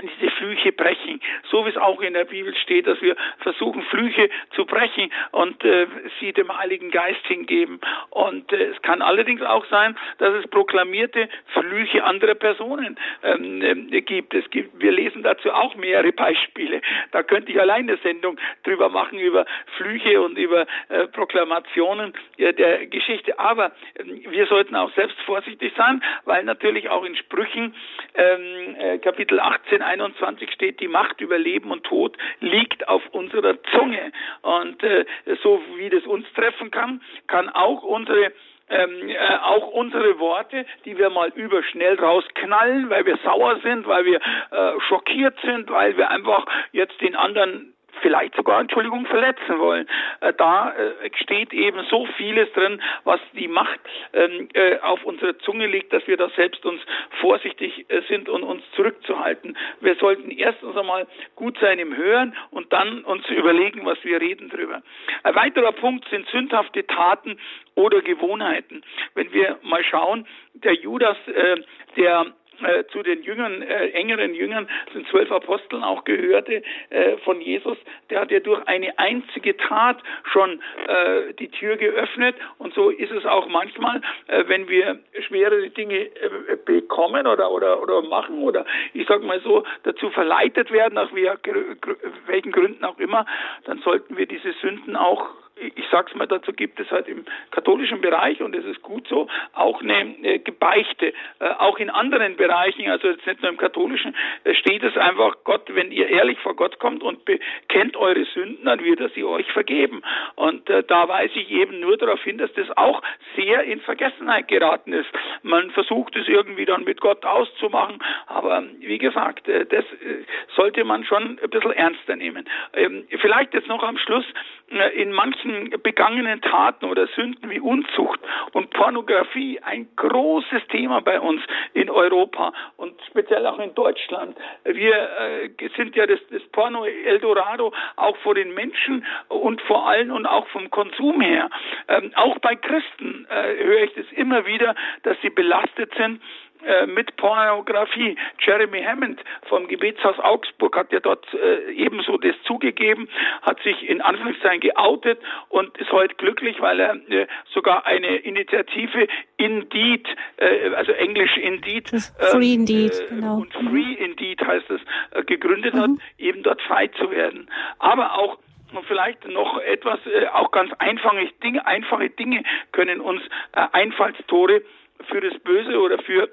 diese Flüche brechen, so wie es auch in der Bibel steht, dass wir versuchen, Flüche zu brechen und äh, sie dem Heiligen Geist hingeben. Und äh, es kann allerdings auch sein, dass es proklamierte Flüche anderer Personen ähm, äh, gibt. Es gibt. Wir lesen dazu auch mehrere Beispiele. Da könnte ich alleine eine Sendung drüber machen, über Flüche und über äh, Proklamationen der Geschichte. Aber ähm, wir sollten auch selbst vorsichtig sein, weil natürlich auch in Sprüchen ähm, äh, Kapitel 18 21 steht, die Macht über Leben und Tod liegt auf unserer Zunge. Und äh, so wie das uns treffen kann, kann auch unsere ähm, äh, auch unsere Worte, die wir mal überschnell rausknallen, weil wir sauer sind, weil wir äh, schockiert sind, weil wir einfach jetzt den anderen vielleicht sogar, Entschuldigung, verletzen wollen. Äh, da äh, steht eben so vieles drin, was die Macht ähm, äh, auf unsere Zunge legt, dass wir da selbst uns vorsichtig sind und uns zurückzuhalten. Wir sollten erstens einmal gut sein im Hören und dann uns überlegen, was wir reden drüber. Ein weiterer Punkt sind sündhafte Taten oder Gewohnheiten. Wenn wir mal schauen, der Judas, der äh, zu den Jüngern, äh, engeren Jüngern, sind zwölf Aposteln auch gehörte äh, von Jesus, der hat ja durch eine einzige Tat schon äh, die Tür geöffnet. Und so ist es auch manchmal, äh, wenn wir schwere Dinge äh, bekommen oder, oder, oder machen oder ich sag mal so dazu verleitet werden, nach welchen Gründen auch immer, dann sollten wir diese Sünden auch ich sag's mal, dazu gibt es halt im katholischen Bereich und es ist gut so, auch eine äh, Gebeichte. Äh, auch in anderen Bereichen, also jetzt nicht nur im katholischen, äh, steht es einfach, Gott, wenn ihr ehrlich vor Gott kommt und bekennt eure Sünden, dann wird er sie euch vergeben. Und äh, da weise ich eben nur darauf hin, dass das auch sehr in Vergessenheit geraten ist. Man versucht es irgendwie dann mit Gott auszumachen, aber wie gesagt, äh, das äh, sollte man schon ein bisschen ernster nehmen. Ähm, vielleicht jetzt noch am Schluss, in manchen solchen begangenen Taten oder Sünden wie Unzucht und Pornografie ein großes Thema bei uns in Europa und speziell auch in Deutschland. Wir äh, sind ja das, das Porno Eldorado auch vor den Menschen und vor allem und auch vom Konsum her. Ähm, auch bei Christen äh, höre ich das immer wieder, dass sie belastet sind äh, mit Pornografie. Jeremy Hammond vom Gebetshaus Augsburg hat ja dort äh, ebenso das zugegeben, hat sich in Anführungszeichen geoutet und ist heute glücklich, weil er äh, sogar eine Initiative Indeed, äh, also Englisch Indeed, Free ähm, Indeed, äh, genau. und Free Indeed heißt es, äh, gegründet mhm. hat, eben dort frei zu werden. Aber auch und vielleicht noch etwas, auch ganz einfache Dinge, einfache Dinge können uns Einfallstore für das Böse oder für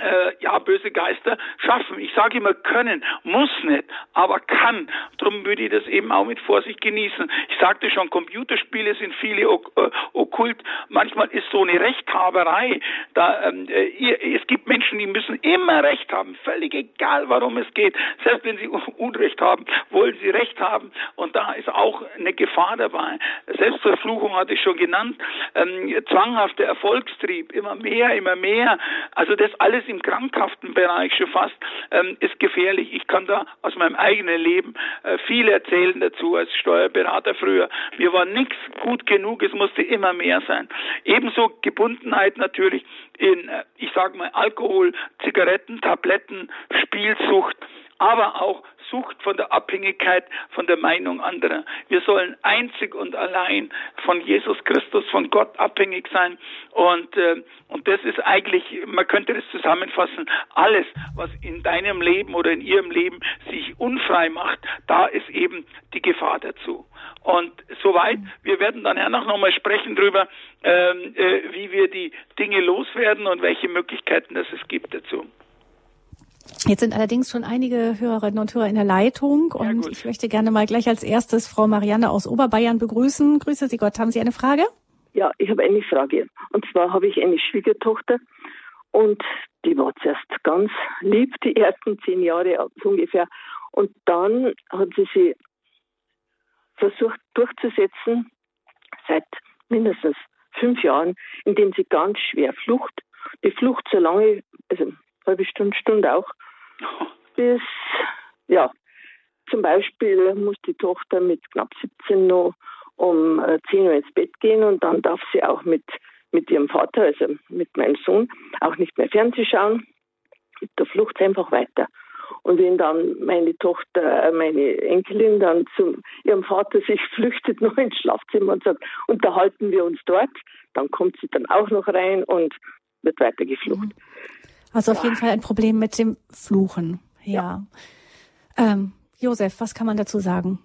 äh, ja, böse Geister schaffen. Ich sage immer können, muss nicht, aber kann. Darum würde ich das eben auch mit Vorsicht genießen. Ich sagte schon, Computerspiele sind viele ok äh, okkult. Manchmal ist so eine Rechthaberei. Da, ähm, äh, es gibt Menschen, die müssen immer Recht haben, völlig egal, warum es geht. Selbst wenn sie Unrecht haben, wollen sie Recht haben. Und da ist auch eine Gefahr dabei. Selbstverfluchung hatte ich schon genannt. Ähm, zwanghafter Erfolgstrieb, immer mehr, immer mehr. Also das alles im krankhaften Bereich schon fast, ähm, ist gefährlich. Ich kann da aus meinem eigenen Leben äh, viel erzählen dazu als Steuerberater früher. Mir war nichts gut genug, es musste immer mehr sein. Ebenso Gebundenheit natürlich in, äh, ich sage mal, Alkohol, Zigaretten, Tabletten, Spielsucht, aber auch Sucht von der Abhängigkeit von der Meinung anderer. Wir sollen einzig und allein von Jesus Christus, von Gott abhängig sein. Und, äh, und das ist eigentlich, man könnte das zusammenfassen, alles, was in deinem Leben oder in ihrem Leben sich unfrei macht, da ist eben die Gefahr dazu. Und soweit, wir werden dann ja noch mal sprechen darüber, ähm, äh, wie wir die Dinge loswerden und welche Möglichkeiten es gibt dazu. Jetzt sind allerdings schon einige Hörerinnen und Hörer in der Leitung und ja, ich möchte gerne mal gleich als erstes Frau Marianne aus Oberbayern begrüßen. Grüße Sie Gott. Haben Sie eine Frage? Ja, ich habe eine Frage. Und zwar habe ich eine Schwiegertochter und die war zuerst ganz lieb, die ersten zehn Jahre so ungefähr. Und dann hat sie sich versucht durchzusetzen, seit mindestens fünf Jahren, indem sie ganz schwer flucht. Die Flucht so lange, also halbe Stunde, Stunde auch, bis, ja, zum Beispiel muss die Tochter mit knapp 17 noch um 10 äh, Uhr ins Bett gehen und dann darf sie auch mit, mit ihrem Vater, also mit meinem Sohn, auch nicht mehr Fernsehen schauen. Da flucht sie einfach weiter. Und wenn dann meine Tochter, äh, meine Enkelin dann zu ihrem Vater sich flüchtet noch ins Schlafzimmer und sagt, unterhalten wir uns dort, dann kommt sie dann auch noch rein und wird weiter geflucht. Also auf jeden Fall ein Problem mit dem Fluchen. Ja. ja. Ähm, Josef, was kann man dazu sagen?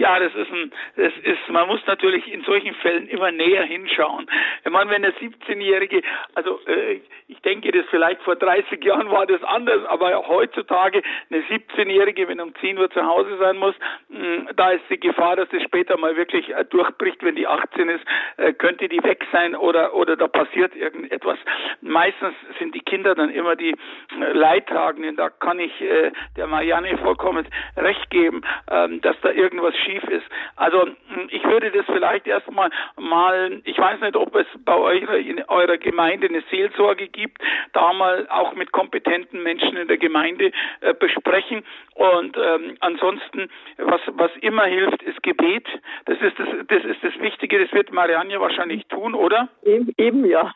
Ja, das ist ein, das ist, man muss natürlich in solchen Fällen immer näher hinschauen. Ich meine, wenn der 17-Jährige, also äh, ich denke, das vielleicht vor 30 Jahren war das anders, aber heutzutage eine 17-Jährige, wenn um 10 Uhr zu Hause sein muss, mh, hm, da ist die Gefahr, dass das später mal wirklich äh, durchbricht, wenn die 18 ist, äh, könnte die weg sein oder oder da passiert irgendetwas. Meistens sind die Kinder dann immer die äh, Leidtragenden. Da kann ich äh, der Marianne vollkommen recht geben, ähm, dass da irgendwas schief ist. Also hm, ich würde das vielleicht erstmal mal, ich weiß nicht, ob es bei euch in eurer Gemeinde eine Seelsorge gibt, da mal auch mit kompetenten Menschen in der Gemeinde äh, besprechen. Und ähm, ansonsten, was, was immer hilft, ist Gebet. Das ist das, das ist das Wichtige, das wird Marianne wahrscheinlich tun, oder? Eben, eben ja.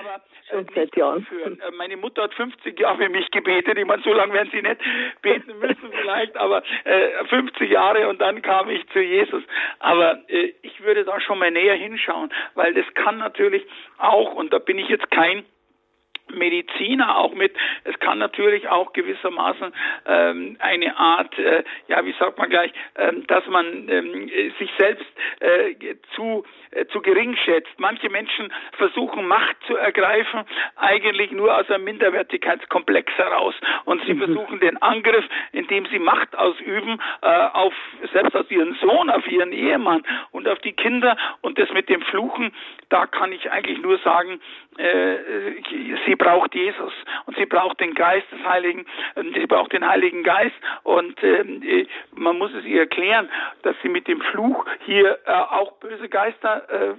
Aber schon seit Jahren. Führen. Äh, meine Mutter hat 50 Jahre für mich gebetet. Ich meine, so lange werden sie nicht beten müssen vielleicht, aber äh, 50 Jahre und dann kam ich zu Jesus. Aber äh, ich würde da schon mal näher hinschauen, weil das kann natürlich auch, und da bin ich jetzt kein Mediziner auch mit. Es kann natürlich auch gewissermaßen ähm, eine Art, äh, ja, wie sagt man gleich, ähm, dass man ähm, sich selbst äh, zu äh, zu gering schätzt. Manche Menschen versuchen Macht zu ergreifen, eigentlich nur aus einem Minderwertigkeitskomplex heraus. Und sie mhm. versuchen den Angriff, indem sie Macht ausüben, äh, auf selbst auf ihren Sohn, auf ihren Ehemann und auf die Kinder. Und das mit dem Fluchen, da kann ich eigentlich nur sagen, äh, sie braucht Jesus und sie braucht den Geist des Heiligen, äh, sie braucht den Heiligen Geist und ähm, äh, man muss es ihr erklären, dass sie mit dem Fluch hier äh, auch böse Geister äh,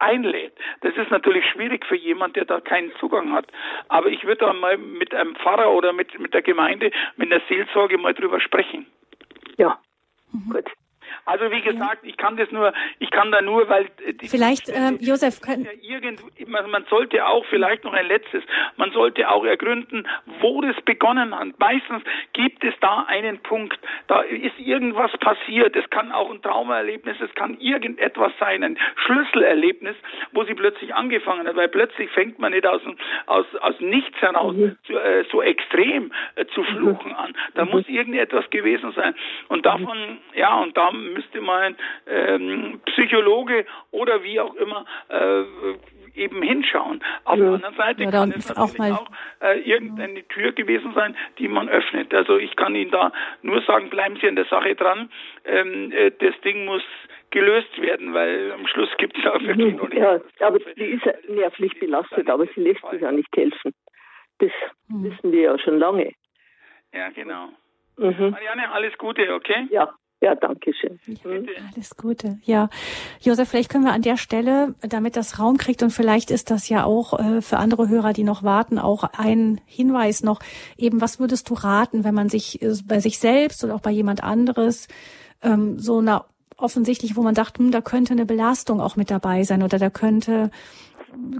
einlädt. Das ist natürlich schwierig für jemand, der da keinen Zugang hat. Aber ich würde da mal mit einem Pfarrer oder mit, mit der Gemeinde, mit der Seelsorge mal drüber sprechen. Ja, mhm. gut. Also wie gesagt, ich kann das nur, ich kann da nur, weil die, vielleicht ähm, Josef können ja irgend, man sollte auch vielleicht noch ein letztes, man sollte auch ergründen, wo das begonnen hat. Meistens gibt es da einen Punkt, da ist irgendwas passiert. Es kann auch ein Traumaerlebnis, es kann irgendetwas sein, ein Schlüsselerlebnis, wo sie plötzlich angefangen hat, weil plötzlich fängt man nicht aus aus aus nichts heraus mhm. so, äh, so extrem äh, zu fluchen an. Da mhm. muss irgendetwas gewesen sein und davon ja und da müsste man ähm, Psychologe oder wie auch immer äh, eben hinschauen. Auf ja. der anderen Seite ja, kann es natürlich auch, auch äh, irgendeine Tür gewesen sein, die man öffnet. Also ich kann Ihnen da nur sagen, bleiben Sie an der Sache dran. Ähm, äh, das Ding muss gelöst werden, weil am Schluss gibt es auch wirklich noch nicht. Ja, aber die ist ja nervlich belastet, aber sie lässt sich ja nicht helfen. Das mhm. wissen wir ja schon lange. Ja, genau. Mhm. Marianne, alles Gute, okay? Ja, ja, danke schön. Mhm. Alles Gute. Ja, Josef, vielleicht können wir an der Stelle, damit das Raum kriegt und vielleicht ist das ja auch äh, für andere Hörer, die noch warten, auch ein Hinweis noch. Eben, was würdest du raten, wenn man sich äh, bei sich selbst oder auch bei jemand anderes ähm, so einer offensichtlich, wo man dachte, hm, da könnte eine Belastung auch mit dabei sein oder da könnte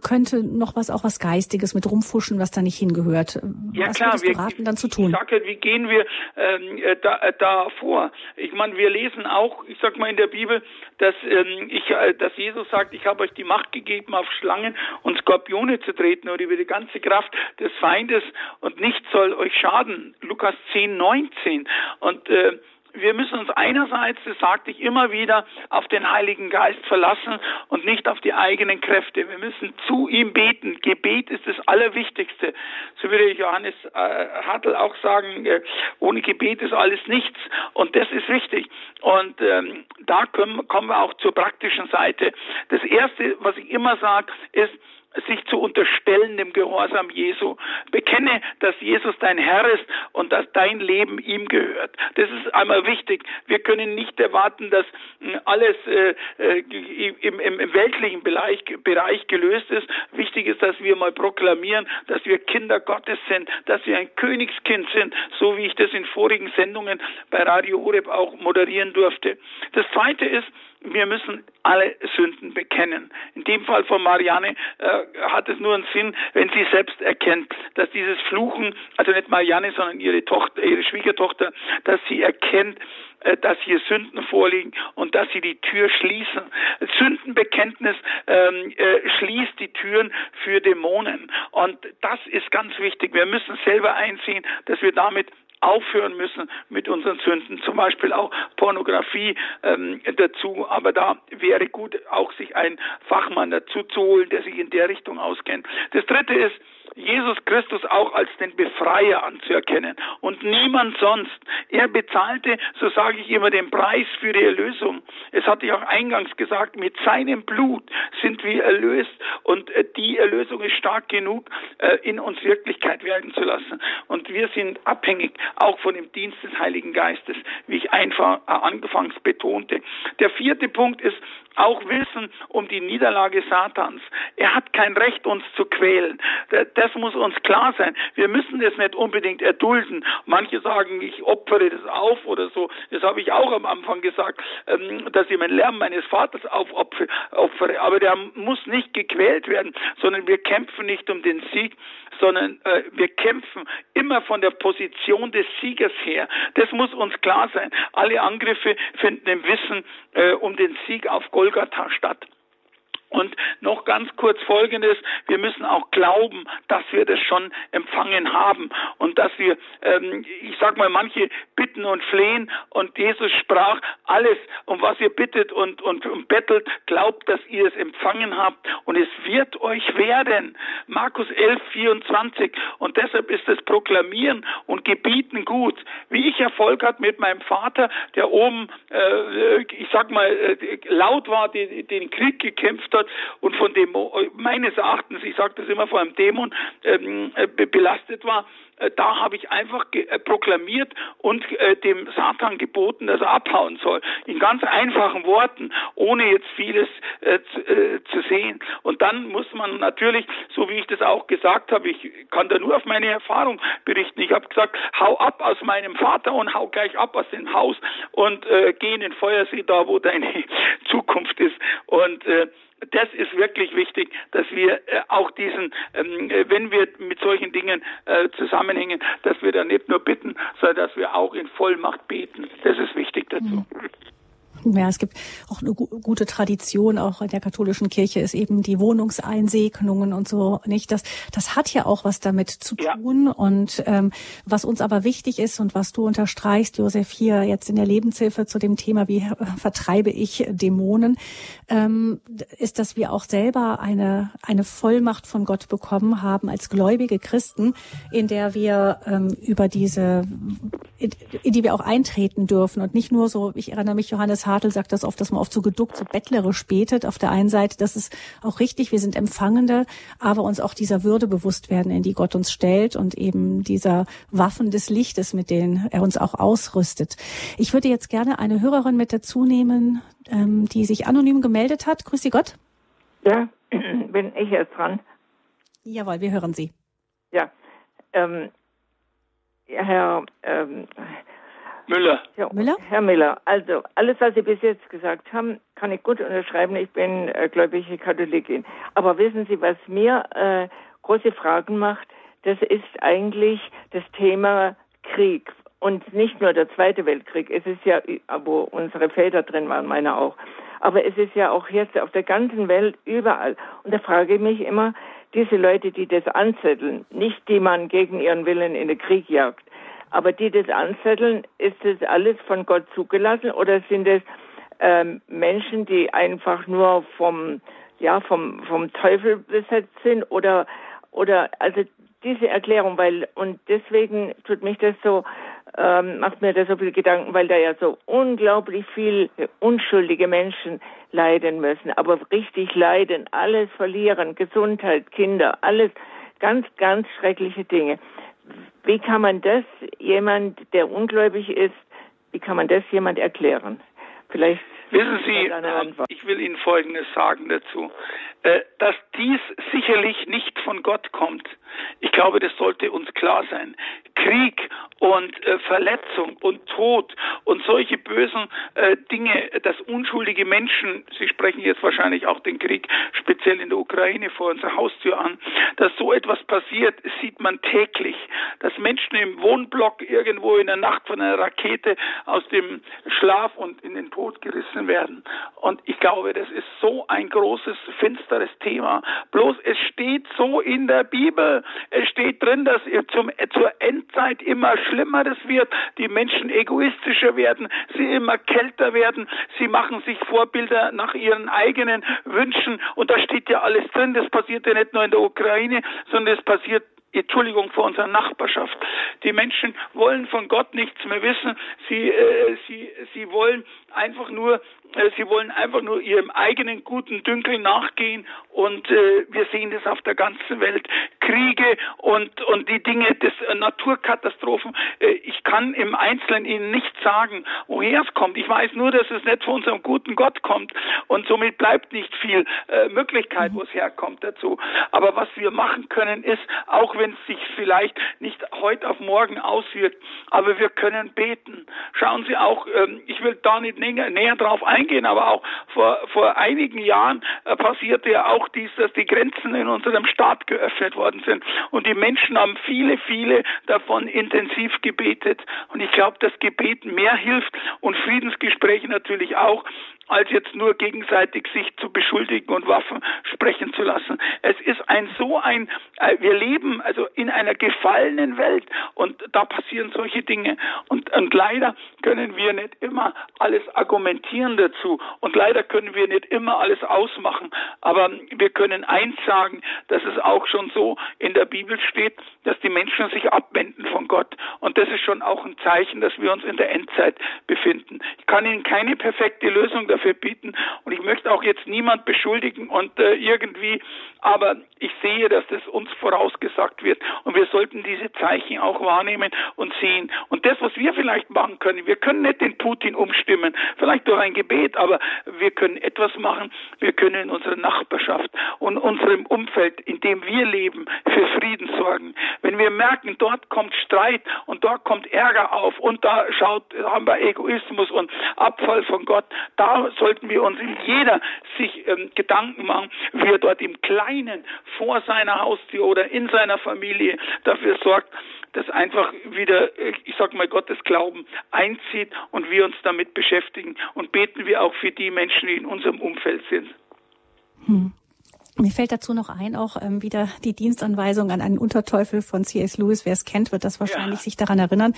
könnte noch was, auch was Geistiges mit rumfuschen, was da nicht hingehört. Ja was klar, wir, raten, dann zu tun? Ich sage, wie gehen wir ähm, äh, da, äh, da vor? Ich meine, wir lesen auch, ich sag mal in der Bibel, dass ähm, ich, äh, dass Jesus sagt, ich habe euch die Macht gegeben, auf Schlangen und Skorpione zu treten oder über die ganze Kraft des Feindes und nichts soll euch schaden. Lukas 10, 19. Und äh, wir müssen uns einerseits, das sagte ich immer wieder, auf den Heiligen Geist verlassen und nicht auf die eigenen Kräfte. Wir müssen zu ihm beten. Gebet ist das Allerwichtigste. So würde Johannes äh, Hartl auch sagen, äh, ohne Gebet ist alles nichts. Und das ist wichtig. Und ähm, da können, kommen wir auch zur praktischen Seite. Das Erste, was ich immer sage, ist, sich zu unterstellen dem Gehorsam Jesu. Bekenne, dass Jesus dein Herr ist und dass dein Leben ihm gehört. Das ist einmal wichtig. Wir können nicht erwarten, dass hm, alles äh, äh, im, im, weltlichen Bereich, Bereich gelöst ist. Wichtig ist, dass wir mal proklamieren, dass wir Kinder Gottes sind, dass wir ein Königskind sind, so wie ich das in vorigen Sendungen bei Radio Horeb auch moderieren durfte. Das zweite ist, wir müssen alle Sünden bekennen. In dem Fall von Marianne äh, hat es nur einen Sinn, wenn sie selbst erkennt, dass dieses Fluchen, also nicht Marianne, sondern ihre Tochter, ihre Schwiegertochter, dass sie erkennt, äh, dass hier Sünden vorliegen und dass sie die Tür schließen. Sündenbekenntnis ähm, äh, schließt die Türen für Dämonen. Und das ist ganz wichtig. Wir müssen selber einsehen, dass wir damit aufhören müssen mit unseren Sünden, zum Beispiel auch Pornografie ähm, dazu. Aber da wäre gut, auch sich einen Fachmann dazu zu holen, der sich in der Richtung auskennt. Das Dritte ist, Jesus Christus auch als den Befreier anzuerkennen und niemand sonst. Er bezahlte, so sage ich immer, den Preis für die Erlösung. Es hatte ich auch eingangs gesagt, mit seinem Blut sind wir erlöst und äh, die Erlösung ist stark genug, äh, in uns Wirklichkeit werden zu lassen. Und wir sind abhängig auch von dem Dienst des Heiligen Geistes, wie ich einfach äh, anfangs betonte. Der vierte Punkt ist, auch wissen um die Niederlage Satans. Er hat kein Recht, uns zu quälen. Das muss uns klar sein. Wir müssen das nicht unbedingt erdulden. Manche sagen, ich opfere das auf oder so. Das habe ich auch am Anfang gesagt, ähm, dass ich mein Lärm meines Vaters aufopfere. Aber der muss nicht gequält werden, sondern wir kämpfen nicht um den Sieg, sondern äh, wir kämpfen immer von der Position des Siegers her. Das muss uns klar sein. Alle Angriffe finden im Wissen äh, um den Sieg auf Golgatha statt. Und noch ganz kurz Folgendes, wir müssen auch glauben, dass wir das schon empfangen haben und dass wir, ähm, ich sag mal, manche bitten und flehen und Jesus sprach, alles, um was ihr bittet und, und, und bettelt, glaubt, dass ihr es empfangen habt und es wird euch werden. Markus 11, 24 und deshalb ist das Proklamieren und Gebieten gut. Wie ich Erfolg hatte mit meinem Vater, der oben, äh, ich sag mal, äh, laut war, den, den Krieg gekämpft hat, hat und von dem meines Erachtens, ich sage das immer vor einem Dämon, ähm, äh, belastet war, äh, da habe ich einfach äh, proklamiert und äh, dem Satan geboten, dass er abhauen soll. In ganz einfachen Worten, ohne jetzt vieles äh, zu, äh, zu, sehen. Und dann muss man natürlich, so wie ich das auch gesagt habe, ich kann da nur auf meine Erfahrung berichten. Ich habe gesagt, hau ab aus meinem Vater und hau gleich ab aus dem Haus und äh, geh in den Feuersee, da wo deine Zukunft ist. Und das ist wirklich wichtig, dass wir äh, auch diesen, ähm, äh, wenn wir mit solchen Dingen äh, zusammenhängen, dass wir da nicht nur bitten, sondern dass wir auch in Vollmacht beten. Das ist wichtig dazu. Mhm. Ja, es gibt auch eine gute Tradition, auch in der katholischen Kirche ist eben die Wohnungseinsegnungen und so, nicht? Das, das hat ja auch was damit zu tun. Ja. Und ähm, was uns aber wichtig ist und was du unterstreichst, Josef, hier jetzt in der Lebenshilfe zu dem Thema, wie vertreibe ich Dämonen, ähm, ist, dass wir auch selber eine, eine Vollmacht von Gott bekommen haben als gläubige Christen, in der wir ähm, über diese, in, in die wir auch eintreten dürfen und nicht nur so, ich erinnere mich, Johannes Hartl sagt das oft, dass man oft so geduckt, so bettlerisch betet. Auf der einen Seite, das ist auch richtig, wir sind Empfangende, aber uns auch dieser Würde bewusst werden, in die Gott uns stellt und eben dieser Waffen des Lichtes, mit denen er uns auch ausrüstet. Ich würde jetzt gerne eine Hörerin mit dazu nehmen, ähm, die sich anonym gemeldet hat. Grüß Sie Gott. Ja, bin ich jetzt dran. Jawohl, wir hören Sie. Ja, ähm, Herr ähm, Müller. Ja, Müller? Herr Müller, also alles, was Sie bis jetzt gesagt haben, kann ich gut unterschreiben. Ich bin äh, gläubige Katholikin. Aber wissen Sie, was mir äh, große Fragen macht? Das ist eigentlich das Thema Krieg. Und nicht nur der Zweite Weltkrieg. Es ist ja, wo unsere Väter drin waren, meine auch. Aber es ist ja auch jetzt auf der ganzen Welt überall. Und da frage ich mich immer, diese Leute, die das anzetteln, nicht die man gegen ihren Willen in den Krieg jagt, Aber die das anzetteln, ist das alles von Gott zugelassen oder sind es ähm, Menschen, die einfach nur vom ja vom vom Teufel besetzt sind oder oder also diese Erklärung, weil und deswegen tut mich das so ähm, macht mir da so viel Gedanken, weil da ja so unglaublich viel unschuldige Menschen leiden müssen, aber richtig leiden, alles verlieren, Gesundheit, Kinder, alles ganz, ganz schreckliche Dinge. Wie kann man das jemand, der ungläubig ist, wie kann man das jemand erklären? Vielleicht Wissen Sie, ähm, ich will Ihnen Folgendes sagen dazu, äh, dass dies sicherlich nicht von Gott kommt. Ich glaube, das sollte uns klar sein. Krieg und äh, Verletzung und Tod und solche bösen äh, Dinge, dass unschuldige Menschen, Sie sprechen jetzt wahrscheinlich auch den Krieg speziell in der Ukraine vor unserer Haustür an, dass so etwas passiert, sieht man täglich. Dass Menschen im Wohnblock irgendwo in der Nacht von einer Rakete aus dem Schlaf und in den Tod gerissen werden. Und ich glaube, das ist so ein großes, finsteres Thema. Bloß es steht so in der Bibel. Es steht drin, dass zum, zur Endzeit immer schlimmer das wird, die Menschen egoistischer werden, sie immer kälter werden, sie machen sich Vorbilder nach ihren eigenen Wünschen und da steht ja alles drin, das passiert ja nicht nur in der Ukraine, sondern es passiert Entschuldigung, vor unserer Nachbarschaft. Die Menschen wollen von Gott nichts mehr wissen. Sie, äh, sie, sie wollen einfach nur äh, sie wollen einfach nur ihrem eigenen guten Dünkel nachgehen und äh, wir sehen das auf der ganzen Welt. Kriege und, und die Dinge des äh, Naturkatastrophen. Äh, ich kann im Einzelnen Ihnen nicht sagen, woher es kommt. Ich weiß nur, dass es nicht von unserem guten Gott kommt und somit bleibt nicht viel äh, Möglichkeit, wo es herkommt dazu. Aber was wir machen können, ist, auch wenn es sich vielleicht nicht heute auf morgen auswirkt, aber wir können beten. Schauen Sie auch, ähm, ich will da nicht näher, näher drauf eingehen, aber auch vor, vor einigen Jahren äh, passierte ja auch dies, dass die Grenzen in unserem Staat geöffnet worden sind. Und die Menschen haben viele, viele davon intensiv gebetet. Und ich glaube, dass Gebet mehr hilft und Friedensgespräche natürlich auch, als jetzt nur gegenseitig sich zu beschuldigen und Waffen sprechen zu lassen. Es ist ein so ein, äh, wir leben also in einer gefallenen Welt und da passieren solche Dinge und, und leider können wir nicht immer alles argumentieren dazu und leider können wir nicht immer alles ausmachen, aber wir können eins sagen, dass es auch schon so in der Bibel steht, dass die Menschen sich abwenden von Gott und das ist schon auch ein Zeichen, dass wir uns in der Endzeit befinden. Ich kann Ihnen keine perfekte Lösung dafür dafür bieten. Und ich möchte auch jetzt niemand beschuldigen und äh, irgendwie, aber ich sehe, dass das uns vorausgesagt wird. Und wir sollten diese Zeichen auch wahrnehmen und sehen. Und das, was wir vielleicht machen können, wir können nicht den Putin umstimmen, vielleicht durch ein Gebet, aber wir können etwas machen. Wir können in unserer Nachbarschaft und unserem Umfeld, in dem wir leben, für Frieden sorgen. Wenn wir merken, dort kommt Streit und dort kommt Ärger auf und da schaut, haben wir Egoismus und Abfall von Gott, da sollten wir uns in jeder sich ähm, Gedanken machen, wie er dort im Kleinen vor seiner Haustür oder in seiner Familie dafür sorgt, dass einfach wieder, äh, ich sag mal, Gottes Glauben einzieht und wir uns damit beschäftigen und beten wir auch für die Menschen, die in unserem Umfeld sind. Hm. Mir fällt dazu noch ein, auch ähm, wieder die Dienstanweisung an einen Unterteufel von C.S. Lewis. Wer es kennt, wird das wahrscheinlich ja. sich daran erinnern.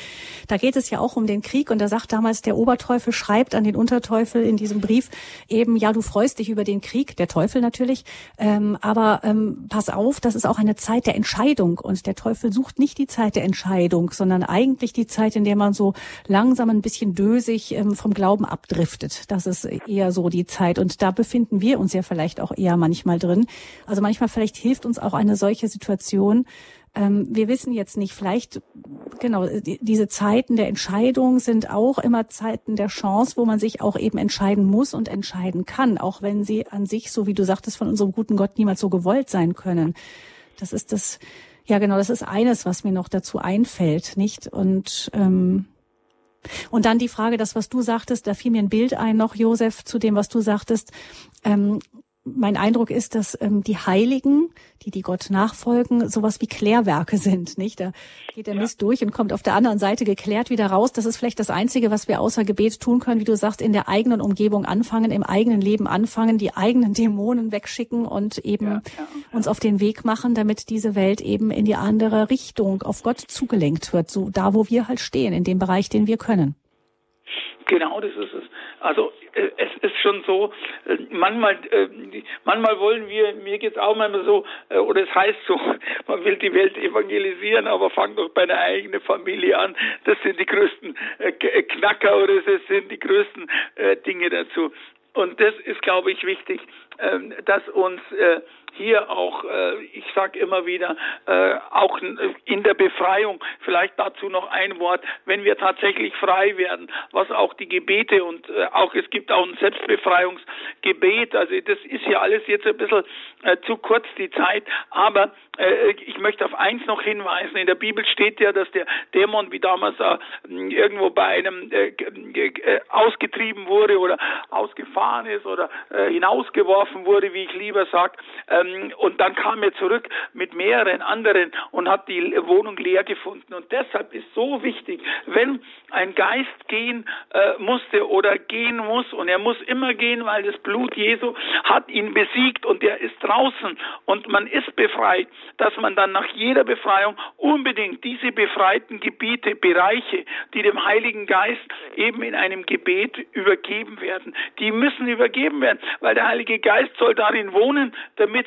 Da geht es ja auch um den Krieg und da sagt damals der Oberteufel, schreibt an den Unterteufel in diesem Brief eben, ja, du freust dich über den Krieg, der Teufel natürlich, ähm, aber ähm, pass auf, das ist auch eine Zeit der Entscheidung und der Teufel sucht nicht die Zeit der Entscheidung, sondern eigentlich die Zeit, in der man so langsam ein bisschen dösig ähm, vom Glauben abdriftet. Das ist eher so die Zeit und da befinden wir uns ja vielleicht auch eher manchmal drin. Also manchmal vielleicht hilft uns auch eine solche Situation. Ähm, wir wissen jetzt nicht, vielleicht, genau, die, diese Zeiten der Entscheidung sind auch immer Zeiten der Chance, wo man sich auch eben entscheiden muss und entscheiden kann, auch wenn sie an sich, so wie du sagtest, von unserem guten Gott niemals so gewollt sein können. Das ist das, ja genau, das ist eines, was mir noch dazu einfällt, nicht? Und ähm, und dann die Frage, das, was du sagtest, da fiel mir ein Bild ein noch, Josef, zu dem, was du sagtest. Ähm, mein Eindruck ist, dass ähm, die Heiligen, die die Gott nachfolgen, sowas wie Klärwerke sind, nicht? Da geht der Mist durch und kommt auf der anderen Seite geklärt wieder raus. Das ist vielleicht das Einzige, was wir außer Gebet tun können, wie du sagst, in der eigenen Umgebung anfangen, im eigenen Leben anfangen, die eigenen Dämonen wegschicken und eben ja, ja, uns auf den Weg machen, damit diese Welt eben in die andere Richtung auf Gott zugelenkt wird, so da, wo wir halt stehen, in dem Bereich, den wir können. Genau, das ist es. Also äh, es ist schon so, äh, manchmal, äh, manchmal wollen wir, mir geht's auch manchmal so, oder es heißt so, man will die Welt evangelisieren, aber fang doch bei einer eigenen Familie an. Das sind die größten Knacker oder das sind die größten Dinge dazu. Und das ist, glaube ich, wichtig, ähm, dass uns hier auch, äh, ich sage immer wieder, äh, auch in der Befreiung, vielleicht dazu noch ein Wort, wenn wir tatsächlich frei werden, was auch die Gebete und äh, auch es gibt auch ein Selbstbefreiungsgebet, also das ist ja alles jetzt ein bisschen äh, zu kurz die Zeit, aber äh, ich möchte auf eins noch hinweisen, in der Bibel steht ja, dass der Dämon wie damals äh, irgendwo bei einem äh, äh, ausgetrieben wurde oder ausgefahren ist oder äh, hinausgeworfen wurde, wie ich lieber sage, ähm, und dann kam er zurück mit mehreren anderen und hat die Wohnung leer gefunden. Und deshalb ist so wichtig, wenn ein Geist gehen äh, musste oder gehen muss, und er muss immer gehen, weil das Blut Jesu hat ihn besiegt und er ist draußen und man ist befreit, dass man dann nach jeder Befreiung unbedingt diese befreiten Gebiete, Bereiche, die dem Heiligen Geist eben in einem Gebet übergeben werden, die müssen übergeben werden, weil der Heilige Geist soll darin wohnen, damit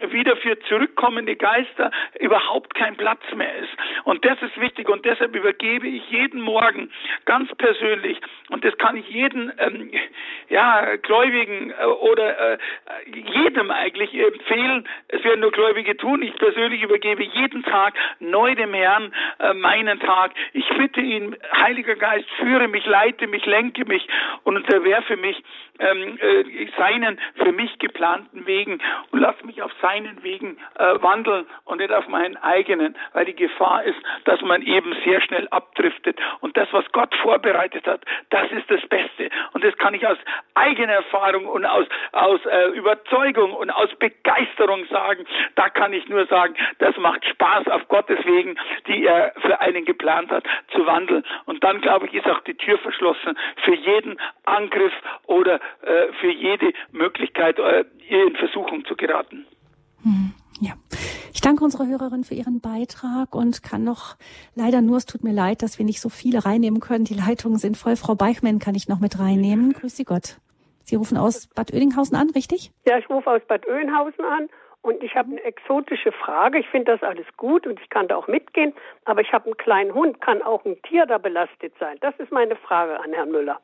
wieder für zurückkommende Geister überhaupt kein Platz mehr ist. Und das ist wichtig und deshalb übergebe ich jeden Morgen ganz persönlich und das kann ich jedem ähm, ja, Gläubigen äh, oder äh, jedem eigentlich empfehlen. Es werden nur Gläubige tun. Ich persönlich übergebe jeden Tag neu dem Herrn äh, meinen Tag. Ich bitte ihn, Heiliger Geist, führe mich, leite mich, lenke mich und unterwerfe mich ähm, äh, seinen für mich geplanten Wegen und lass mich auf seinen Wegen äh, wandeln und nicht auf meinen eigenen, weil die Gefahr ist, dass man eben sehr schnell abdriftet. Und das, was Gott vorbereitet hat, das ist das Beste. Und das kann ich aus eigener Erfahrung und aus, aus äh, Überzeugung und aus Begeisterung sagen. Da kann ich nur sagen, das macht Spaß auf Gottes Wegen, die er für einen geplant hat, zu wandeln. Und dann, glaube ich, ist auch die Tür verschlossen für jeden Angriff oder äh, für jede Möglichkeit, äh, in Versuchung zu geraten. Hm, ja. Ich danke unserer Hörerin für ihren Beitrag und kann noch leider nur, es tut mir leid, dass wir nicht so viele reinnehmen können. Die Leitungen sind voll. Frau Beichmann kann ich noch mit reinnehmen. Grüß Sie Gott. Sie rufen aus Bad Oeynhausen an, richtig? Ja, ich rufe aus Bad Oeynhausen an und ich habe eine exotische Frage. Ich finde das alles gut und ich kann da auch mitgehen, aber ich habe einen kleinen Hund. Kann auch ein Tier da belastet sein? Das ist meine Frage an Herrn Müller.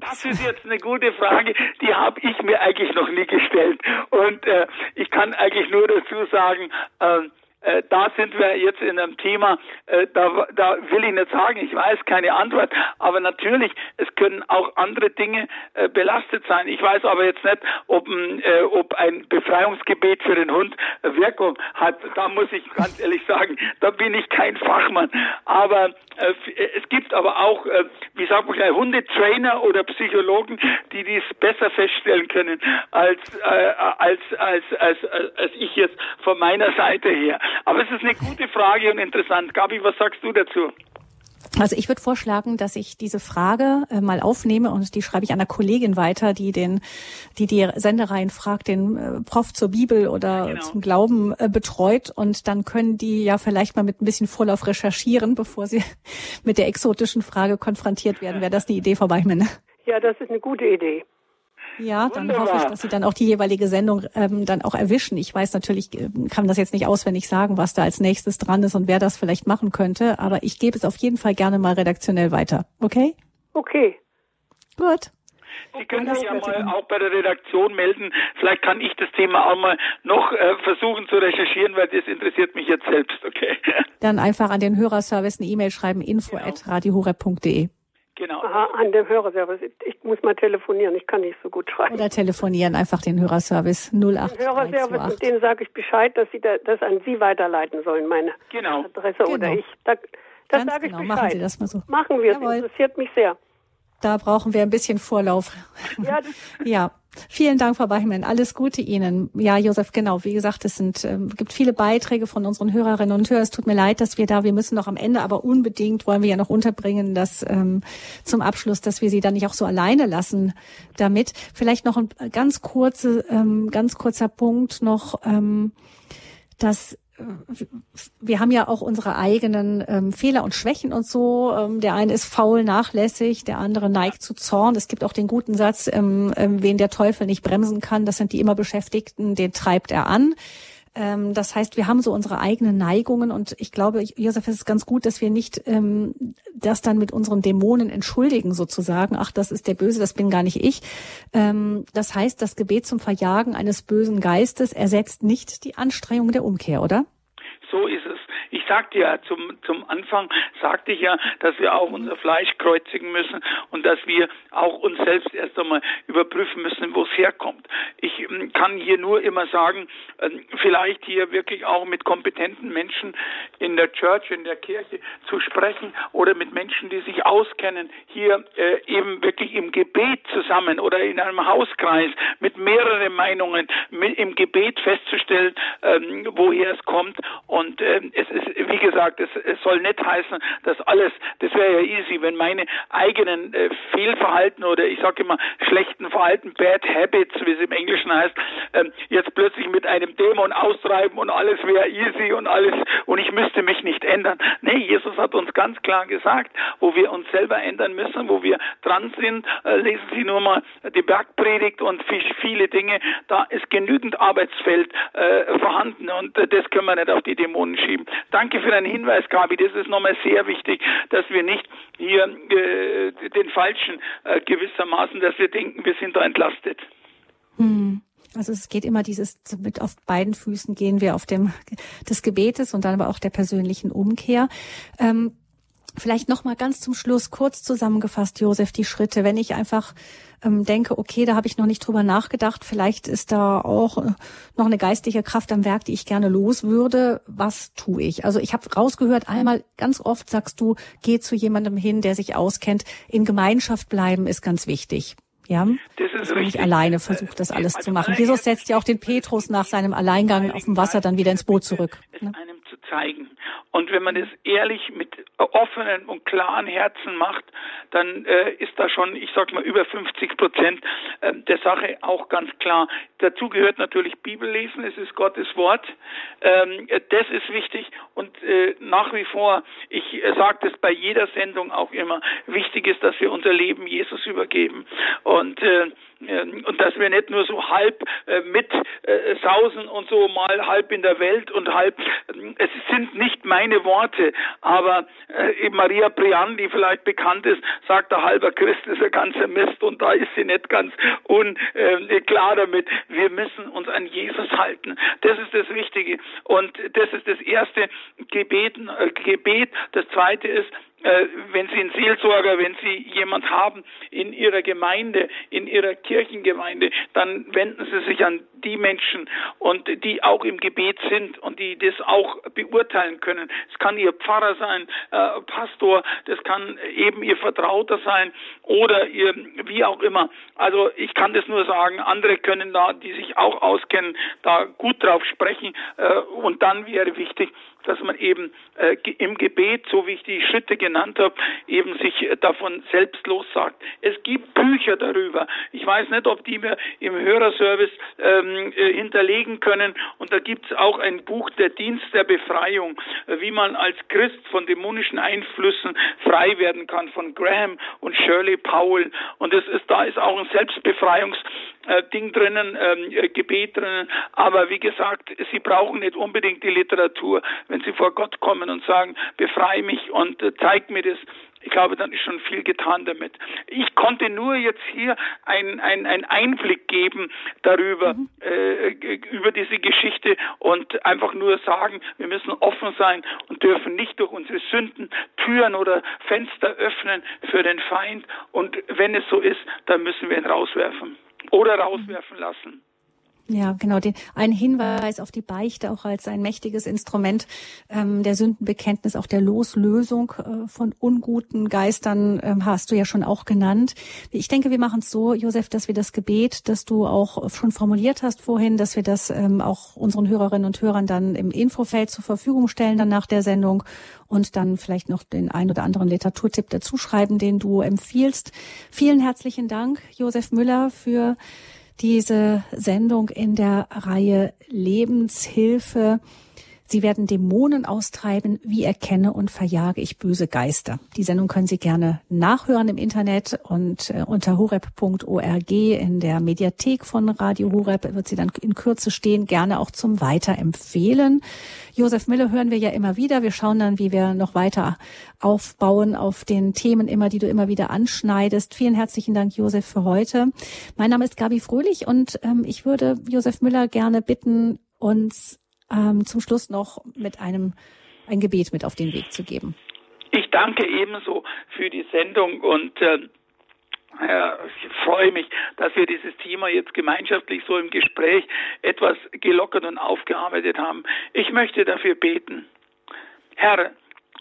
Das ist jetzt eine gute Frage, die habe ich mir eigentlich noch nie gestellt. Und äh, ich kann eigentlich nur dazu sagen, äh, äh, da sind wir jetzt in einem Thema, äh, da, da will ich nicht sagen, ich weiß keine Antwort, aber natürlich, es können auch andere Dinge äh, belastet sein. Ich weiß aber jetzt nicht, ob ein, äh, ob ein Befreiungsgebet für den Hund Wirkung hat. Da muss ich ganz ehrlich sagen, da bin ich kein Fachmann. Aber äh, es gibt aber auch, äh, wie sagt man, Hundetrainer oder Psychologen, die dies besser feststellen können als, als, als, als, als ich jetzt von meiner Seite her. Aber es ist eine gute Frage und interessant. Gabi, was sagst du dazu? Also ich würde vorschlagen, dass ich diese Frage äh, mal aufnehme und die schreibe ich einer Kollegin weiter, die den, die die Sendereien fragt, den äh, Prof zur Bibel oder genau. zum Glauben äh, betreut und dann können die ja vielleicht mal mit ein bisschen Vorlauf recherchieren, bevor sie mit der exotischen Frage konfrontiert werden. Wäre das die Idee vorbei, Männer? Ja, das ist eine gute Idee. Ja, dann Wunderbar. hoffe ich, dass Sie dann auch die jeweilige Sendung ähm, dann auch erwischen. Ich weiß natürlich, äh, kann das jetzt nicht auswendig sagen, was da als nächstes dran ist und wer das vielleicht machen könnte, aber ich gebe es auf jeden Fall gerne mal redaktionell weiter. Okay? Okay. Gut. Sie können sich ja mal auch bei der Redaktion melden. Vielleicht kann ich das Thema auch mal noch äh, versuchen zu recherchieren, weil das interessiert mich jetzt selbst, okay? Dann einfach an den Hörerservice eine E-Mail schreiben, info genau. at radiohoreb.de. Genau. Aha, an dem Hörerservice. Ich muss mal telefonieren, ich kann nicht so gut schreiben. Oder telefonieren, einfach den Hörerservice 08. Den Hörerservice, und denen sage ich Bescheid, dass sie da, das an Sie weiterleiten sollen, meine genau. Adresse genau. oder ich. Da, das sage ich genau. Bescheid. Machen Sie das mal so. Machen wir, es interessiert mich sehr. Da brauchen wir ein bisschen Vorlauf. Ja, ja. Vielen Dank, Frau Beichmann. Alles Gute Ihnen. Ja, Josef, genau. Wie gesagt, es sind, äh, gibt viele Beiträge von unseren Hörerinnen und Hörern. Es tut mir leid, dass wir da, wir müssen noch am Ende, aber unbedingt wollen wir ja noch unterbringen, dass ähm, zum Abschluss, dass wir Sie dann nicht auch so alleine lassen damit. Vielleicht noch ein ganz kurze, ähm, ganz kurzer Punkt noch, ähm, dass wir haben ja auch unsere eigenen ähm, Fehler und Schwächen und so. Ähm, der eine ist faul, nachlässig, der andere neigt zu Zorn. Es gibt auch den guten Satz, ähm, ähm, wen der Teufel nicht bremsen kann, das sind die immer Beschäftigten, den treibt er an. Ähm, das heißt, wir haben so unsere eigenen Neigungen und ich glaube, Josef, es ist ganz gut, dass wir nicht ähm, das dann mit unseren Dämonen entschuldigen sozusagen. Ach, das ist der Böse, das bin gar nicht ich. Ähm, das heißt, das Gebet zum Verjagen eines bösen Geistes ersetzt nicht die Anstrengung der Umkehr, oder? So ist es. Ich sagte ja zum, zum Anfang, sagte ich ja, dass wir auch unser Fleisch kreuzigen müssen und dass wir auch uns selbst erst einmal überprüfen müssen, wo es herkommt. Ich ähm, kann hier nur immer sagen, ähm, vielleicht hier wirklich auch mit kompetenten Menschen in der Church, in der Kirche zu sprechen oder mit Menschen, die sich auskennen, hier äh, eben wirklich im Gebet zusammen oder in einem Hauskreis mit mehreren Meinungen im Gebet festzustellen, ähm, woher es kommt. Und es ist wie gesagt, es, es soll nicht heißen, dass alles, das wäre ja easy, wenn meine eigenen äh, Fehlverhalten oder ich sage immer schlechten Verhalten, Bad Habits, wie es im Englischen heißt, ähm, jetzt plötzlich mit einem Dämon austreiben und alles wäre easy und alles und ich müsste mich nicht ändern. Nee, Jesus hat uns ganz klar gesagt, wo wir uns selber ändern müssen, wo wir dran sind. Äh, lesen Sie nur mal die Bergpredigt und viele Dinge. Da ist genügend Arbeitsfeld äh, vorhanden und äh, das können wir nicht auf die Dämonen schieben. Danke für deinen Hinweis, Gabi. Das ist nochmal sehr wichtig, dass wir nicht hier äh, den Falschen äh, gewissermaßen, dass wir denken, wir sind da entlastet. Hm. Also es geht immer dieses mit auf beiden Füßen gehen wir auf dem des Gebetes und dann aber auch der persönlichen Umkehr. Ähm, Vielleicht noch mal ganz zum Schluss kurz zusammengefasst, Josef, die Schritte. Wenn ich einfach ähm, denke, okay, da habe ich noch nicht drüber nachgedacht, vielleicht ist da auch äh, noch eine geistliche Kraft am Werk, die ich gerne los würde. Was tue ich? Also ich habe rausgehört, einmal ganz oft sagst du, geh zu jemandem hin, der sich auskennt. In Gemeinschaft bleiben ist ganz wichtig. Ja, das ist das nicht alleine versucht, das alles also zu machen. Jesus setzt ja auch den Petrus nach seinem Alleingang auf dem Wasser dann wieder ins Boot zurück. Ne? einem zu zeigen. Und wenn man es ehrlich mit offenen und klaren Herzen macht, dann äh, ist da schon, ich sag mal, über 50 Prozent äh, der Sache auch ganz klar. Dazu gehört natürlich Bibellesen, es ist Gottes Wort. Ähm, das ist wichtig und äh, nach wie vor, ich äh, sage das bei jeder Sendung auch immer, wichtig ist, dass wir unser Leben Jesus übergeben. Und äh, ähm, und dass wir nicht nur so halb äh, mit äh, sausen und so mal halb in der Welt und halb äh, es sind nicht meine Worte, aber äh, Maria Brian, die vielleicht bekannt ist, sagt der halber Christ ist ein ganzer Mist und da ist sie nicht ganz unklar damit. Wir müssen uns an Jesus halten. Das ist das Wichtige und das ist das erste Gebeten, äh, Gebet. Das zweite ist äh, wenn Sie einen Seelsorger, wenn Sie jemand haben in Ihrer Gemeinde, in Ihrer Kirchengemeinde, dann wenden Sie sich an die Menschen und die auch im Gebet sind und die das auch beurteilen können. Es kann Ihr Pfarrer sein, äh, Pastor, das kann eben Ihr Vertrauter sein oder Ihr, wie auch immer. Also ich kann das nur sagen, andere können da, die sich auch auskennen, da gut drauf sprechen äh, und dann wäre wichtig, dass man eben äh, im Gebet, so wie ich die Schritte genannt habe, eben sich äh, davon selbst lossagt. Es gibt Bücher darüber. Ich weiß nicht, ob die wir im Hörerservice ähm, äh, hinterlegen können. Und da gibt es auch ein Buch, der Dienst der Befreiung, äh, wie man als Christ von dämonischen Einflüssen frei werden kann, von Graham und Shirley Powell. Und es ist, da ist auch ein Selbstbefreiungs äh, Ding drinnen, ähm, äh, Gebet drinnen. Aber wie gesagt, Sie brauchen nicht unbedingt die Literatur. Wenn Sie vor Gott kommen und sagen, befreie mich und äh, zeig mir das, ich glaube, dann ist schon viel getan damit. Ich konnte nur jetzt hier einen ein Einblick geben darüber, mhm. äh, über diese Geschichte und einfach nur sagen, wir müssen offen sein und dürfen nicht durch unsere Sünden Türen oder Fenster öffnen für den Feind. Und wenn es so ist, dann müssen wir ihn rauswerfen oder rauswerfen lassen. Ja, genau. Den, ein Hinweis auf die Beichte auch als ein mächtiges Instrument ähm, der Sündenbekenntnis, auch der Loslösung äh, von unguten Geistern ähm, hast du ja schon auch genannt. Ich denke, wir machen es so, Josef, dass wir das Gebet, das du auch schon formuliert hast vorhin, dass wir das ähm, auch unseren Hörerinnen und Hörern dann im Infofeld zur Verfügung stellen, dann nach der Sendung und dann vielleicht noch den ein oder anderen Literaturtipp dazu schreiben, den du empfiehlst. Vielen herzlichen Dank, Josef Müller, für diese Sendung in der Reihe Lebenshilfe. Sie werden Dämonen austreiben. Wie erkenne und verjage ich böse Geister? Die Sendung können Sie gerne nachhören im Internet und äh, unter horeb.org in der Mediathek von Radio Horeb wird sie dann in Kürze stehen. Gerne auch zum Weiterempfehlen. Josef Miller hören wir ja immer wieder. Wir schauen dann, wie wir noch weiter aufbauen auf den Themen immer, die du immer wieder anschneidest. Vielen herzlichen Dank, Josef, für heute. Mein Name ist Gabi Fröhlich und ähm, ich würde Josef Müller gerne bitten, uns ähm, zum Schluss noch mit einem ein Gebet mit auf den Weg zu geben. Ich danke ebenso für die Sendung und äh, ich freue mich, dass wir dieses Thema jetzt gemeinschaftlich so im Gespräch etwas gelockert und aufgearbeitet haben. Ich möchte dafür beten. Herr,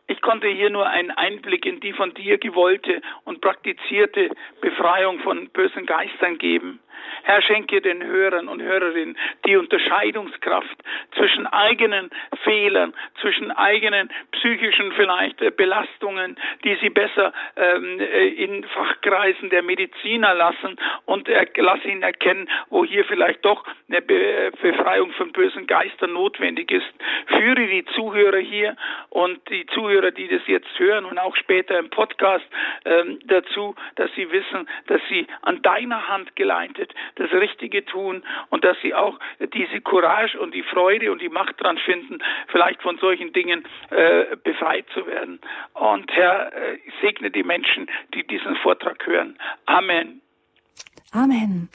ich konnte hier nur einen Einblick in die von dir gewollte und praktizierte Befreiung von bösen Geistern geben. Herr, schenke den Hörern und Hörerinnen die Unterscheidungskraft zwischen eigenen Fehlern, zwischen eigenen psychischen vielleicht äh, Belastungen, die sie besser ähm, äh, in Fachkreisen der Mediziner lassen und er, lass ihnen erkennen, wo hier vielleicht doch eine Be Befreiung von bösen Geistern notwendig ist. Führe die Zuhörer hier und die Zuhörer, die das jetzt hören und auch später im Podcast ähm, dazu, dass sie wissen, dass sie an deiner Hand geleitet das Richtige tun und dass sie auch diese Courage und die Freude und die Macht dran finden, vielleicht von solchen Dingen äh, befreit zu werden. Und Herr, äh, segne die Menschen, die diesen Vortrag hören. Amen. Amen.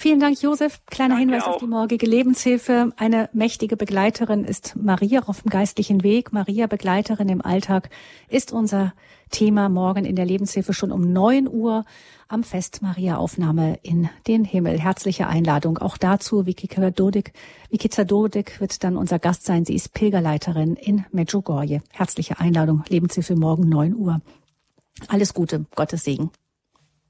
Vielen Dank, Josef. Kleiner Danke Hinweis auch. auf die morgige Lebenshilfe. Eine mächtige Begleiterin ist Maria auf dem geistlichen Weg. Maria, Begleiterin im Alltag, ist unser Thema morgen in der Lebenshilfe schon um neun Uhr am Fest Maria Aufnahme in den Himmel. Herzliche Einladung auch dazu. Vikita Dodik, Vikita Dodik wird dann unser Gast sein. Sie ist Pilgerleiterin in Medjugorje. Herzliche Einladung. Lebenshilfe morgen neun Uhr. Alles Gute. Gottes Segen.